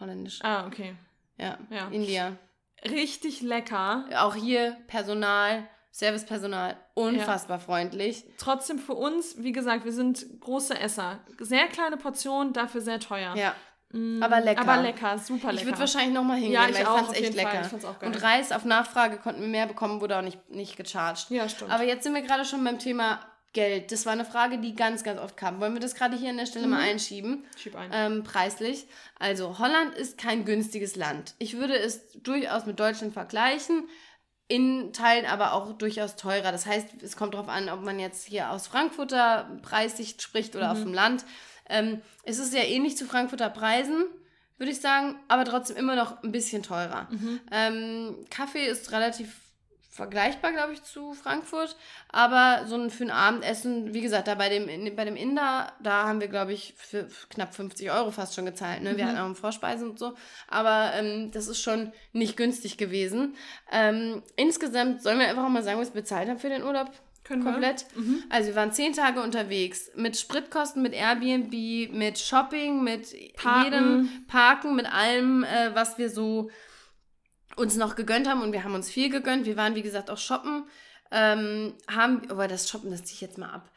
Speaker 1: Holländisch.
Speaker 2: Ah, okay.
Speaker 1: Ja.
Speaker 2: Ja.
Speaker 1: India.
Speaker 2: Richtig lecker.
Speaker 1: Auch hier Personal, Servicepersonal, unfassbar freundlich.
Speaker 2: Trotzdem für uns, wie gesagt, wir sind große Esser. Sehr kleine Portion, dafür sehr teuer.
Speaker 1: Ja.
Speaker 2: Mm,
Speaker 1: Aber lecker.
Speaker 2: Aber lecker, super lecker.
Speaker 1: Ich würde wahrscheinlich nochmal hingehen,
Speaker 2: Ja, ich
Speaker 1: weil ich fand es echt lecker. Und Reis auf Nachfrage konnten wir mehr bekommen, wurde auch nicht, nicht gecharged.
Speaker 2: Ja, stimmt.
Speaker 1: Aber jetzt sind wir gerade schon beim Thema Geld. Das war eine Frage, die ganz, ganz oft kam. Wollen wir das gerade hier an der Stelle
Speaker 2: Mhm.
Speaker 1: mal einschieben?
Speaker 2: Schieb ein.
Speaker 1: Ähm, preislich. Also Holland ist kein günstiges Land. Ich würde es durchaus mit Deutschland vergleichen, in Teilen aber auch durchaus teurer. Das heißt, es kommt darauf an, ob man jetzt hier aus Frankfurter Preissicht spricht oder
Speaker 2: Mhm.
Speaker 1: auf dem Land. Ähm, es ist sehr ähnlich zu Frankfurter Preisen, würde ich sagen, aber trotzdem immer noch ein bisschen teurer.
Speaker 2: Mhm.
Speaker 1: Ähm, Kaffee ist relativ vergleichbar, glaube ich, zu Frankfurt. Aber so ein, für ein Abendessen, wie gesagt, da bei dem, bei dem Inder, da haben wir, glaube ich, für knapp 50 Euro fast schon gezahlt. Ne? Wir mhm. hatten auch Vorspeisen und so. Aber ähm, das ist schon nicht günstig gewesen. Ähm, insgesamt sollen wir einfach mal sagen, was wir bezahlt haben für den Urlaub. Können komplett. Mhm. Also wir waren zehn Tage unterwegs mit Spritkosten, mit Airbnb, mit Shopping, mit Parken. jedem Parken, mit allem, äh, was wir so uns noch gegönnt haben und wir haben uns viel gegönnt. Wir waren, wie gesagt, auch shoppen. Ähm, haben, aber das Shoppen, das ziehe ich jetzt mal ab.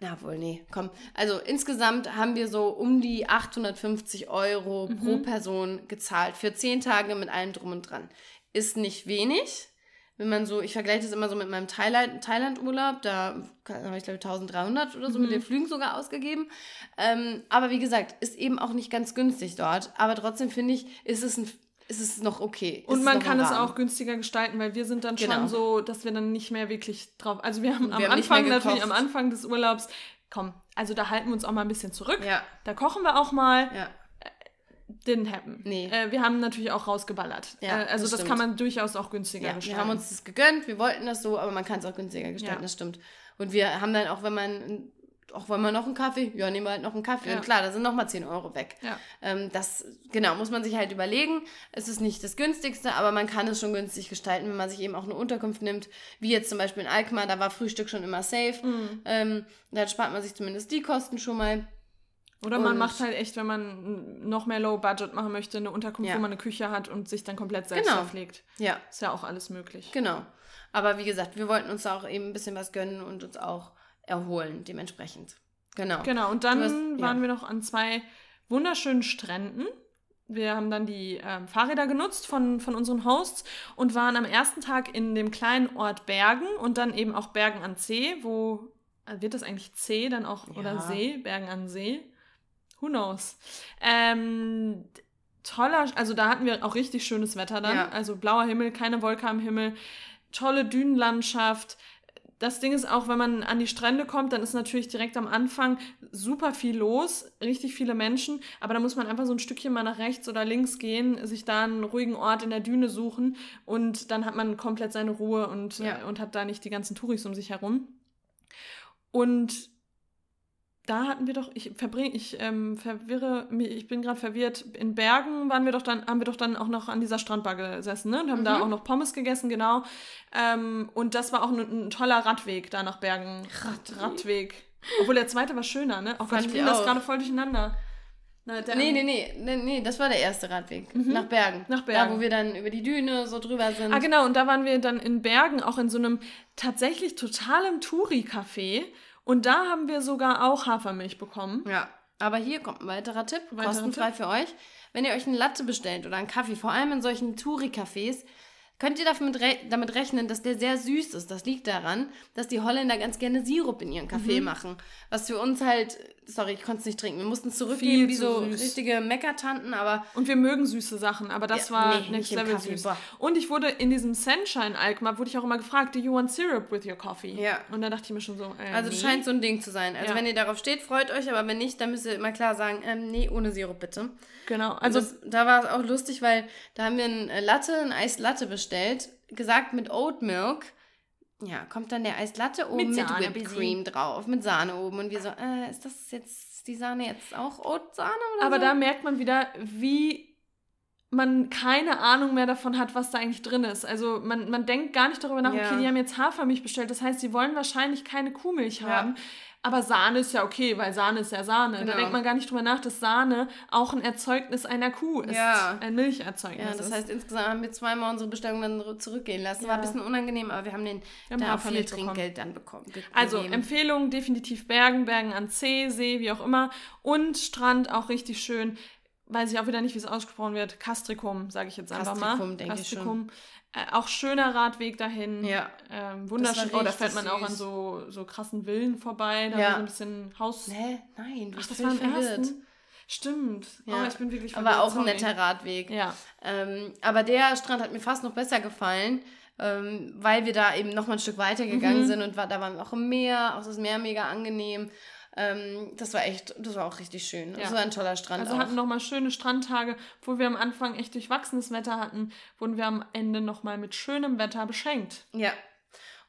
Speaker 1: Na wohl, nee, komm. Also insgesamt haben wir so um die 850 Euro mhm. pro Person gezahlt. Für zehn Tage mit allem drum und dran. Ist nicht wenig. Wenn man so, ich vergleiche das immer so mit meinem Thailand-Urlaub, da habe ich glaube ich 1300 oder so mhm. mit den Flügen sogar ausgegeben. Ähm, aber wie gesagt, ist eben auch nicht ganz günstig dort. Aber trotzdem finde ich, ist es ein ist es noch okay.
Speaker 2: Und man kann es auch günstiger gestalten, weil wir sind dann genau. schon so, dass wir dann nicht mehr wirklich drauf. Also wir haben wir am haben Anfang natürlich am Anfang des Urlaubs, komm, also da halten wir uns auch mal ein bisschen zurück. Ja. Da kochen wir auch mal. Ja. Äh, didn't happen. Nee. Äh, wir haben natürlich auch rausgeballert. Ja, äh, also das, das kann man durchaus auch günstiger
Speaker 1: ja, gestalten. Wir haben uns das gegönnt, wir wollten das so, aber man kann es auch günstiger gestalten, ja. das stimmt. Und wir haben dann auch, wenn man auch wollen wir noch einen Kaffee? Ja, nehmen wir halt noch einen Kaffee. Ja. Und klar, da sind nochmal 10 Euro weg. Ja. Ähm, das, genau, muss man sich halt überlegen. Es ist nicht das günstigste, aber man kann es schon günstig gestalten, wenn man sich eben auch eine Unterkunft nimmt, wie jetzt zum Beispiel in Alkmaar, da war Frühstück schon immer safe. Mhm. Ähm, da spart man sich zumindest die Kosten schon mal.
Speaker 2: Oder man und macht halt echt, wenn man noch mehr Low Budget machen möchte, eine Unterkunft, ja. wo man eine Küche hat und sich dann komplett selbst genau. verpflegt. Ja. Ist ja auch alles möglich.
Speaker 1: Genau. Aber wie gesagt, wir wollten uns auch eben ein bisschen was gönnen und uns auch erholen, dementsprechend. Genau.
Speaker 2: Genau, und dann hast, waren ja. wir noch an zwei wunderschönen Stränden. Wir haben dann die ähm, Fahrräder genutzt von, von unseren Hosts und waren am ersten Tag in dem kleinen Ort Bergen und dann eben auch Bergen an See, wo äh, wird das eigentlich C dann auch ja. oder See, Bergen an See? Who knows? Ähm, toller, also da hatten wir auch richtig schönes Wetter dann. Ja. Also blauer Himmel, keine Wolke am Himmel, tolle Dünenlandschaft das Ding ist auch, wenn man an die Strände kommt, dann ist natürlich direkt am Anfang super viel los, richtig viele Menschen, aber da muss man einfach so ein Stückchen mal nach rechts oder links gehen, sich da einen ruhigen Ort in der Düne suchen und dann hat man komplett seine Ruhe und, ja. äh, und hat da nicht die ganzen Touris um sich herum. Und da hatten wir doch, ich verbringe, ich ähm, verwirre mich, ich bin gerade verwirrt. In Bergen waren wir doch dann, haben wir doch dann auch noch an dieser Strandbar gesessen, ne? Und haben mhm. da auch noch Pommes gegessen, genau. Ähm, und das war auch ein, ein, toller Radweg da nach Bergen. Radweg. Radweg. Obwohl der zweite war schöner, ne? Auch Gott, ich bin das gerade voll durcheinander.
Speaker 1: Na, nee, nee, nee, nee, nee, das war der erste Radweg. Mhm. Nach Bergen. Nach Bergen. Da, wo wir dann über die Düne so drüber sind.
Speaker 2: Ah, genau, und da waren wir dann in Bergen, auch in so einem tatsächlich totalem Touri-Café. Und da haben wir sogar auch Hafermilch bekommen.
Speaker 1: Ja. Aber hier kommt ein weiterer Tipp, weiterer kostenfrei Tipp. für euch. Wenn ihr euch eine Latte bestellt oder einen Kaffee, vor allem in solchen Touri-Cafés, könnt ihr damit, re damit rechnen, dass der sehr süß ist. Das liegt daran, dass die Holländer ganz gerne Sirup in ihren Kaffee mhm. machen. Was für uns halt, sorry, ich konnte es nicht trinken. Wir mussten es zurückgeben wie so süß. richtige Meckertanten, aber.
Speaker 2: Und wir mögen süße Sachen, aber das ja, war nee, next level süß. Boah. Und ich wurde in diesem Sunshine Alkmaar, wurde ich auch immer gefragt, do you want syrup with your coffee? Ja. Und da dachte ich mir schon so,
Speaker 1: äh, Also, nee. scheint so ein Ding zu sein. Also, ja. wenn ihr darauf steht, freut euch, aber wenn nicht, dann müsst ihr immer klar sagen, ähm, nee, ohne Sirup bitte. Genau. Also, das, da war es auch lustig, weil da haben wir ein Latte, ein Eislatte bestellt gesagt mit Oat Milk. Ja, kommt dann der Eislatte oben mit, mit Whipped Cream drauf, mit Sahne oben. Und wir so, äh, ist das jetzt die Sahne jetzt auch Oat-Sahne
Speaker 2: oder Aber so? da merkt man wieder, wie man keine Ahnung mehr davon hat, was da eigentlich drin ist. Also man, man denkt gar nicht darüber nach, ja. okay, die haben jetzt Hafermilch bestellt. Das heißt, sie wollen wahrscheinlich keine Kuhmilch ja. haben. Aber Sahne ist ja okay, weil Sahne ist ja Sahne. Genau. Da denkt man gar nicht drüber nach, dass Sahne auch ein Erzeugnis einer Kuh ist. Ja. Ein Milcherzeugnis.
Speaker 1: Ja, das heißt, insgesamt haben wir zweimal unsere Bestellung dann zurückgehen lassen. Ja. War ein bisschen unangenehm, aber wir haben den wir haben da viel Trinkgeld dann bekommen.
Speaker 2: Also Empfehlung definitiv Bergen, Bergen an See, See, wie auch immer. Und Strand auch richtig schön. Weiß ich auch wieder nicht, wie es ausgesprochen wird. Castricum, sage ich jetzt einfach Castricum, mal. Castricum, denke ich schon. Äh, auch schöner Radweg dahin. Ja. Ähm, wunderschön. Oh, da fällt man süß. auch an so, so krassen Villen vorbei. Da ja. so ein bisschen Haus. Nee, nein, du Ach, das war im ersten. Stimmt. Ja. Oh, ich bin
Speaker 1: wirklich verwirrt. Aber auch ein netter Radweg. Ja. Ähm, aber der Strand hat mir fast noch besser gefallen, ähm, weil wir da eben noch mal ein Stück weiter gegangen mhm. sind und war, da waren wir auch im Meer, auch das Meer mega angenehm. Ähm, das war echt, das war auch richtig schön.
Speaker 2: Ja.
Speaker 1: Das war ein toller Strand.
Speaker 2: Also
Speaker 1: auch.
Speaker 2: hatten nochmal schöne Strandtage, wo wir am Anfang echt durchwachsenes Wetter hatten, wurden wir am Ende nochmal mit schönem Wetter beschenkt.
Speaker 1: Ja.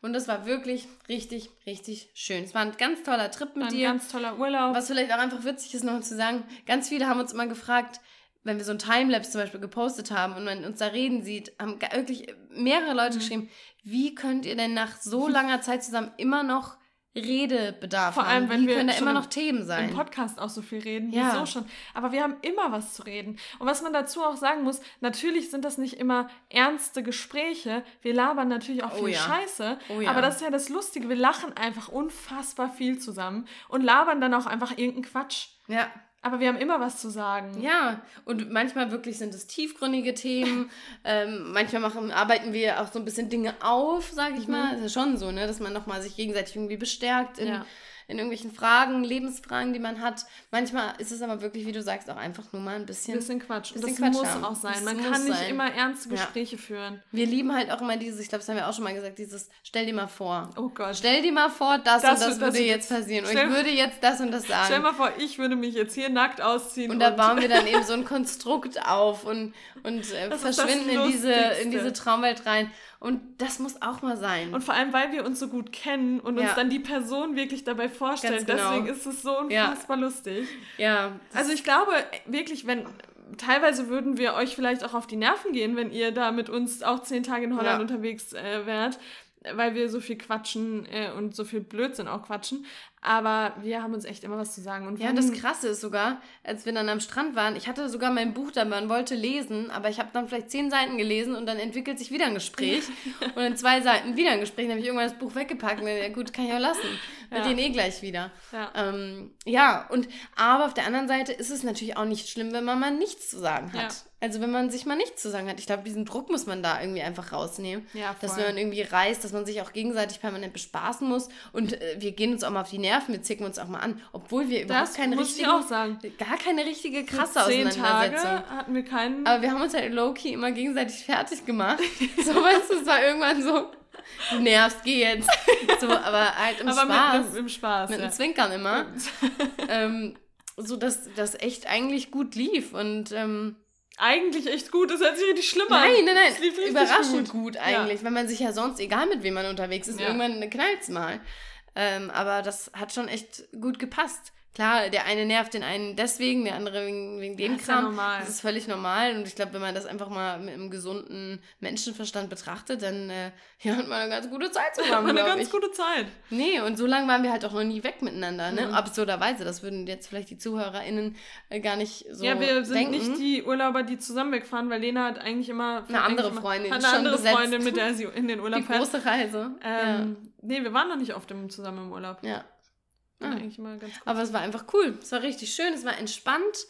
Speaker 1: Und das war wirklich richtig, richtig schön. Es war ein ganz toller Trip mit
Speaker 2: Ein
Speaker 1: dir.
Speaker 2: ganz toller Urlaub.
Speaker 1: Was vielleicht auch einfach witzig ist, noch zu sagen, ganz viele haben uns immer gefragt, wenn wir so ein Timelapse zum Beispiel gepostet haben und man uns da reden sieht, haben wirklich mehrere
Speaker 2: Mhm.
Speaker 1: Leute geschrieben, wie könnt ihr denn nach so langer Zeit zusammen immer noch Redebedarf
Speaker 2: Vor
Speaker 1: haben?
Speaker 2: allem, wenn
Speaker 1: wie
Speaker 2: wir
Speaker 1: können da immer
Speaker 2: im-
Speaker 1: noch Themen sein?
Speaker 2: im Podcast auch so viel reden.
Speaker 1: Ja.
Speaker 2: Wieso schon? Aber wir haben immer was zu reden. Und was man dazu auch sagen muss, natürlich sind das nicht immer ernste Gespräche. Wir labern natürlich auch
Speaker 1: Oh
Speaker 2: viel
Speaker 1: ja.
Speaker 2: Scheiße.
Speaker 1: Oh ja.
Speaker 2: Aber das ist ja das Lustige. Wir lachen einfach unfassbar viel zusammen und labern dann auch einfach irgendeinen Quatsch.
Speaker 1: Ja.
Speaker 2: Aber wir haben immer was zu sagen.
Speaker 1: Ja, und manchmal wirklich sind es tiefgründige Themen. ähm, manchmal machen, arbeiten wir auch so ein bisschen Dinge auf, sage ich mal. Das ist ja schon so, ne, dass man nochmal sich gegenseitig irgendwie bestärkt in,
Speaker 2: Ja.
Speaker 1: In irgendwelchen Fragen, Lebensfragen, die man hat. Manchmal ist es aber wirklich, wie du sagst, auch einfach nur mal ein bisschen.
Speaker 2: Bisschen Quatsch. Und
Speaker 1: bisschen
Speaker 2: das
Speaker 1: Quatsch
Speaker 2: muss
Speaker 1: haben.
Speaker 2: auch sein.
Speaker 1: Das
Speaker 2: Man kann nicht
Speaker 1: sein.
Speaker 2: immer ernste
Speaker 1: Ja.
Speaker 2: Gespräche führen.
Speaker 1: Wir lieben halt auch immer dieses, ich glaube, das haben wir auch schon mal gesagt, dieses, stell dir mal vor.
Speaker 2: Oh Gott.
Speaker 1: Stell dir mal vor, das,
Speaker 2: Das
Speaker 1: und das würde
Speaker 2: das
Speaker 1: jetzt passieren. Und ich würde jetzt das und das
Speaker 2: Stell
Speaker 1: sagen.
Speaker 2: mal vor, ich würde mich jetzt hier nackt ausziehen.
Speaker 1: Und da bauen wir dann eben so ein Konstrukt auf und, und äh, verschwinden in diese, in diese Traumwelt rein. Und das muss auch mal sein.
Speaker 2: Und vor allem, weil wir uns so gut kennen und uns
Speaker 1: Ja.
Speaker 2: dann die Person wirklich dabei vorstellen.
Speaker 1: Genau.
Speaker 2: Deswegen ist es so
Speaker 1: Ja.
Speaker 2: unfassbar lustig.
Speaker 1: ja,
Speaker 2: Also ich glaube wirklich, wenn teilweise würden wir euch vielleicht auch auf die Nerven gehen, wenn ihr da mit uns auch zehn Tage in Holland
Speaker 1: Ja.
Speaker 2: unterwegs äh, wärt, weil wir so viel quatschen äh, und so viel Blödsinn auch quatschen. Aber wir haben uns echt immer was zu sagen. Und
Speaker 1: Ja, das Krasse ist sogar, als wir dann am Strand waren, ich hatte sogar mein Buch dabei und wollte lesen, aber ich habe dann vielleicht zehn Seiten gelesen und dann entwickelt sich wieder ein Gespräch und in zwei Seiten wieder ein Gespräch. Dann habe ich irgendwann das Buch weggepackt und dann, ja gut, kann ich auch lassen. Wir
Speaker 2: Ja.
Speaker 1: gehen eh gleich wieder.
Speaker 2: Ja.
Speaker 1: Ähm, ja, und aber auf der anderen Seite ist es natürlich auch nicht schlimm, wenn man mal nichts zu sagen hat.
Speaker 2: Ja.
Speaker 1: Also wenn man sich mal nichts zu sagen hat. Ich glaube, diesen Druck muss man da irgendwie einfach rausnehmen.
Speaker 2: Ja,
Speaker 1: dass
Speaker 2: voll.
Speaker 1: wenn man irgendwie reist, dass man sich auch gegenseitig permanent bespaßen muss. Und äh, wir gehen uns auch mal auf die Nerven, wir zicken uns auch mal an, obwohl wir überhaupt
Speaker 2: das
Speaker 1: keine
Speaker 2: muss ich
Speaker 1: richtige,
Speaker 2: auch sagen.
Speaker 1: gar keine richtige krasse
Speaker 2: Zehn
Speaker 1: Auseinandersetzung.
Speaker 2: Tage hatten wir keinen.
Speaker 1: Aber wir haben uns halt low-key immer gegenseitig fertig gemacht. so, weißt du, es war irgendwann so, du nervst, geh jetzt. So, aber halt im
Speaker 2: aber
Speaker 1: Spaß.
Speaker 2: mit, mit, im Spaß.
Speaker 1: Mit
Speaker 2: ja.
Speaker 1: einem Zwinkern immer. ähm, so dass das echt eigentlich gut lief. Und ähm,
Speaker 2: Eigentlich echt gut, das hört sich richtig schlimm an.
Speaker 1: nein, nein,
Speaker 2: Es lief
Speaker 1: nein, überraschend
Speaker 2: gut.
Speaker 1: gut, eigentlich, wenn man sich ja sonst, egal mit wem man unterwegs ist,
Speaker 2: Ja.
Speaker 1: irgendwann knallt's mal. Ähm, aber das hat schon echt gut gepasst. Klar, der eine nervt den einen deswegen, der andere wegen, wegen dem
Speaker 2: Ja, ist ja
Speaker 1: Kram.
Speaker 2: normal.
Speaker 1: Das ist völlig normal. Und ich glaube, wenn man das einfach mal mit einem gesunden Menschenverstand betrachtet, dann äh, ja, hat man eine ganz gute Zeit zusammen,
Speaker 2: eine ganz
Speaker 1: ich.
Speaker 2: gute Zeit.
Speaker 1: Nee, und so lange waren wir halt auch noch nie weg miteinander, ne?
Speaker 2: Mhm.
Speaker 1: Absurderweise. Das würden jetzt vielleicht die ZuhörerInnen äh, gar nicht so
Speaker 2: ja, wir sind
Speaker 1: denken.
Speaker 2: nicht die Urlauber, die zusammen wegfahren, weil Lena hat eigentlich immer
Speaker 1: Eine andere Freundin,
Speaker 2: hat eine
Speaker 1: schon
Speaker 2: andere
Speaker 1: besetzt.
Speaker 2: Freundin, mit der sie in den Urlaub
Speaker 1: die
Speaker 2: fährt.
Speaker 1: große Reise.
Speaker 2: Ähm, Nee, wir waren noch nicht oft im, zusammen im Urlaub.
Speaker 1: ja. Ah.
Speaker 2: eigentlich immer ganz gut.
Speaker 1: Aber es war einfach cool. Es war richtig schön, es war entspannt.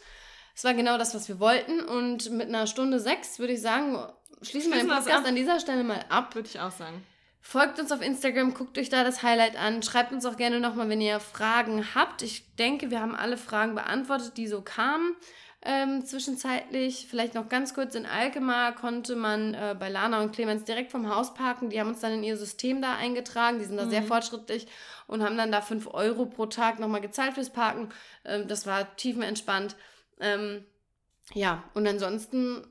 Speaker 1: Es war genau das, was wir wollten. Und mit einer Stunde sechs würde ich sagen, schließen wir den Podcast an dieser Stelle mal ab.
Speaker 2: Würde ich auch sagen.
Speaker 1: Folgt uns auf Instagram, guckt euch da das Highlight an. Schreibt uns auch gerne nochmal, wenn ihr Fragen habt. Ich denke, wir haben alle Fragen beantwortet, die so kamen. Ähm, zwischenzeitlich, vielleicht noch ganz kurz, in Alkmaar konnte man äh, bei Lana und Clemens direkt vom Haus parken. Die haben uns dann in ihr System da eingetragen. Die sind da sehr fortschrittlich und haben dann da 5 Euro pro Tag nochmal gezahlt fürs Parken. Ähm, das war tiefenentspannt. Ähm, ja, und ansonsten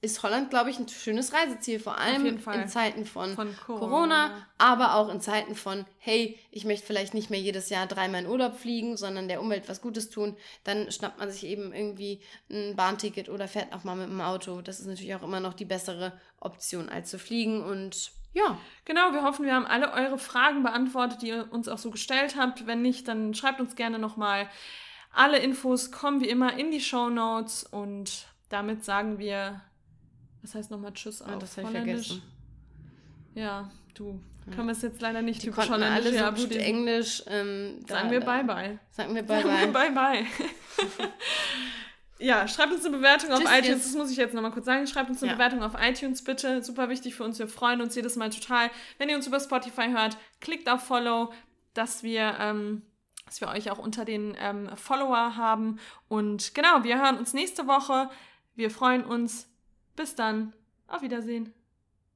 Speaker 1: ist Holland, glaube ich, ein schönes Reiseziel, vor allem in Zeiten von,
Speaker 2: Von
Speaker 1: Corona.
Speaker 2: Corona.
Speaker 1: aber auch in Zeiten von, hey, ich möchte vielleicht nicht mehr jedes Jahr dreimal in Urlaub fliegen, sondern der Umwelt was Gutes tun, dann schnappt man sich eben irgendwie ein Bahnticket oder fährt auch mal mit dem Auto. Das ist natürlich auch immer noch die bessere Option, als zu fliegen und ja,
Speaker 2: Genau, wir hoffen, wir haben alle eure Fragen beantwortet, die ihr uns auch so gestellt habt. Wenn nicht, dann schreibt uns gerne nochmal. Alle Infos kommen wie immer in die Show Notes und damit sagen wir, was heißt nochmal Tschüss auf
Speaker 1: Ah, das habe ich
Speaker 2: Holländisch?
Speaker 1: vergessen.
Speaker 2: Ja, du, können wir es jetzt leider nicht
Speaker 1: Die
Speaker 2: typisch Holländisch
Speaker 1: alle so gut. Englisch. Ähm,
Speaker 2: Sagen wir Bye-Bye.
Speaker 1: Sagen wir bye
Speaker 2: Sagen wir
Speaker 1: bye.
Speaker 2: Bye-Bye. ja, schreibt uns eine Bewertung auf
Speaker 1: Tschüss,
Speaker 2: iTunes.
Speaker 1: tschüss.
Speaker 2: Das muss ich jetzt nochmal kurz sagen. Schreibt uns eine
Speaker 1: Ja.
Speaker 2: Bewertung auf iTunes bitte. Super wichtig für uns. Wir freuen uns jedes Mal total. Wenn ihr uns über Spotify hört, klickt auf Follow, dass wir, ähm, dass wir euch auch unter den ähm, Follower haben. Und genau, wir hören uns nächste Woche. Wir freuen uns. Bis dann. Auf Wiedersehen.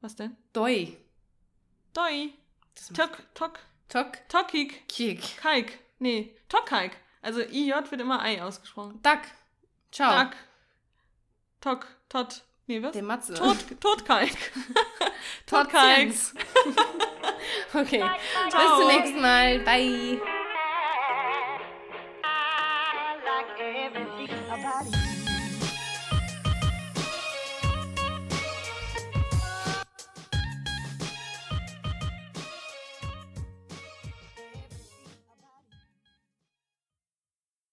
Speaker 2: Was denn?
Speaker 1: Doi.
Speaker 2: Doi. Tok, tok,
Speaker 1: Tok,
Speaker 2: tokik,
Speaker 1: Kiek.
Speaker 2: kaik. Nee, Tokkalk. Also IJ wird immer Ei ausgesprochen.
Speaker 1: Duck. Ciao.
Speaker 2: Duck. Tok, Tot. Nee, was?
Speaker 1: Der Matze.
Speaker 2: Tot, Totkalk.
Speaker 1: Tot
Speaker 2: Totkalk.
Speaker 1: Okay. Bis zum nächsten Mal. Bye.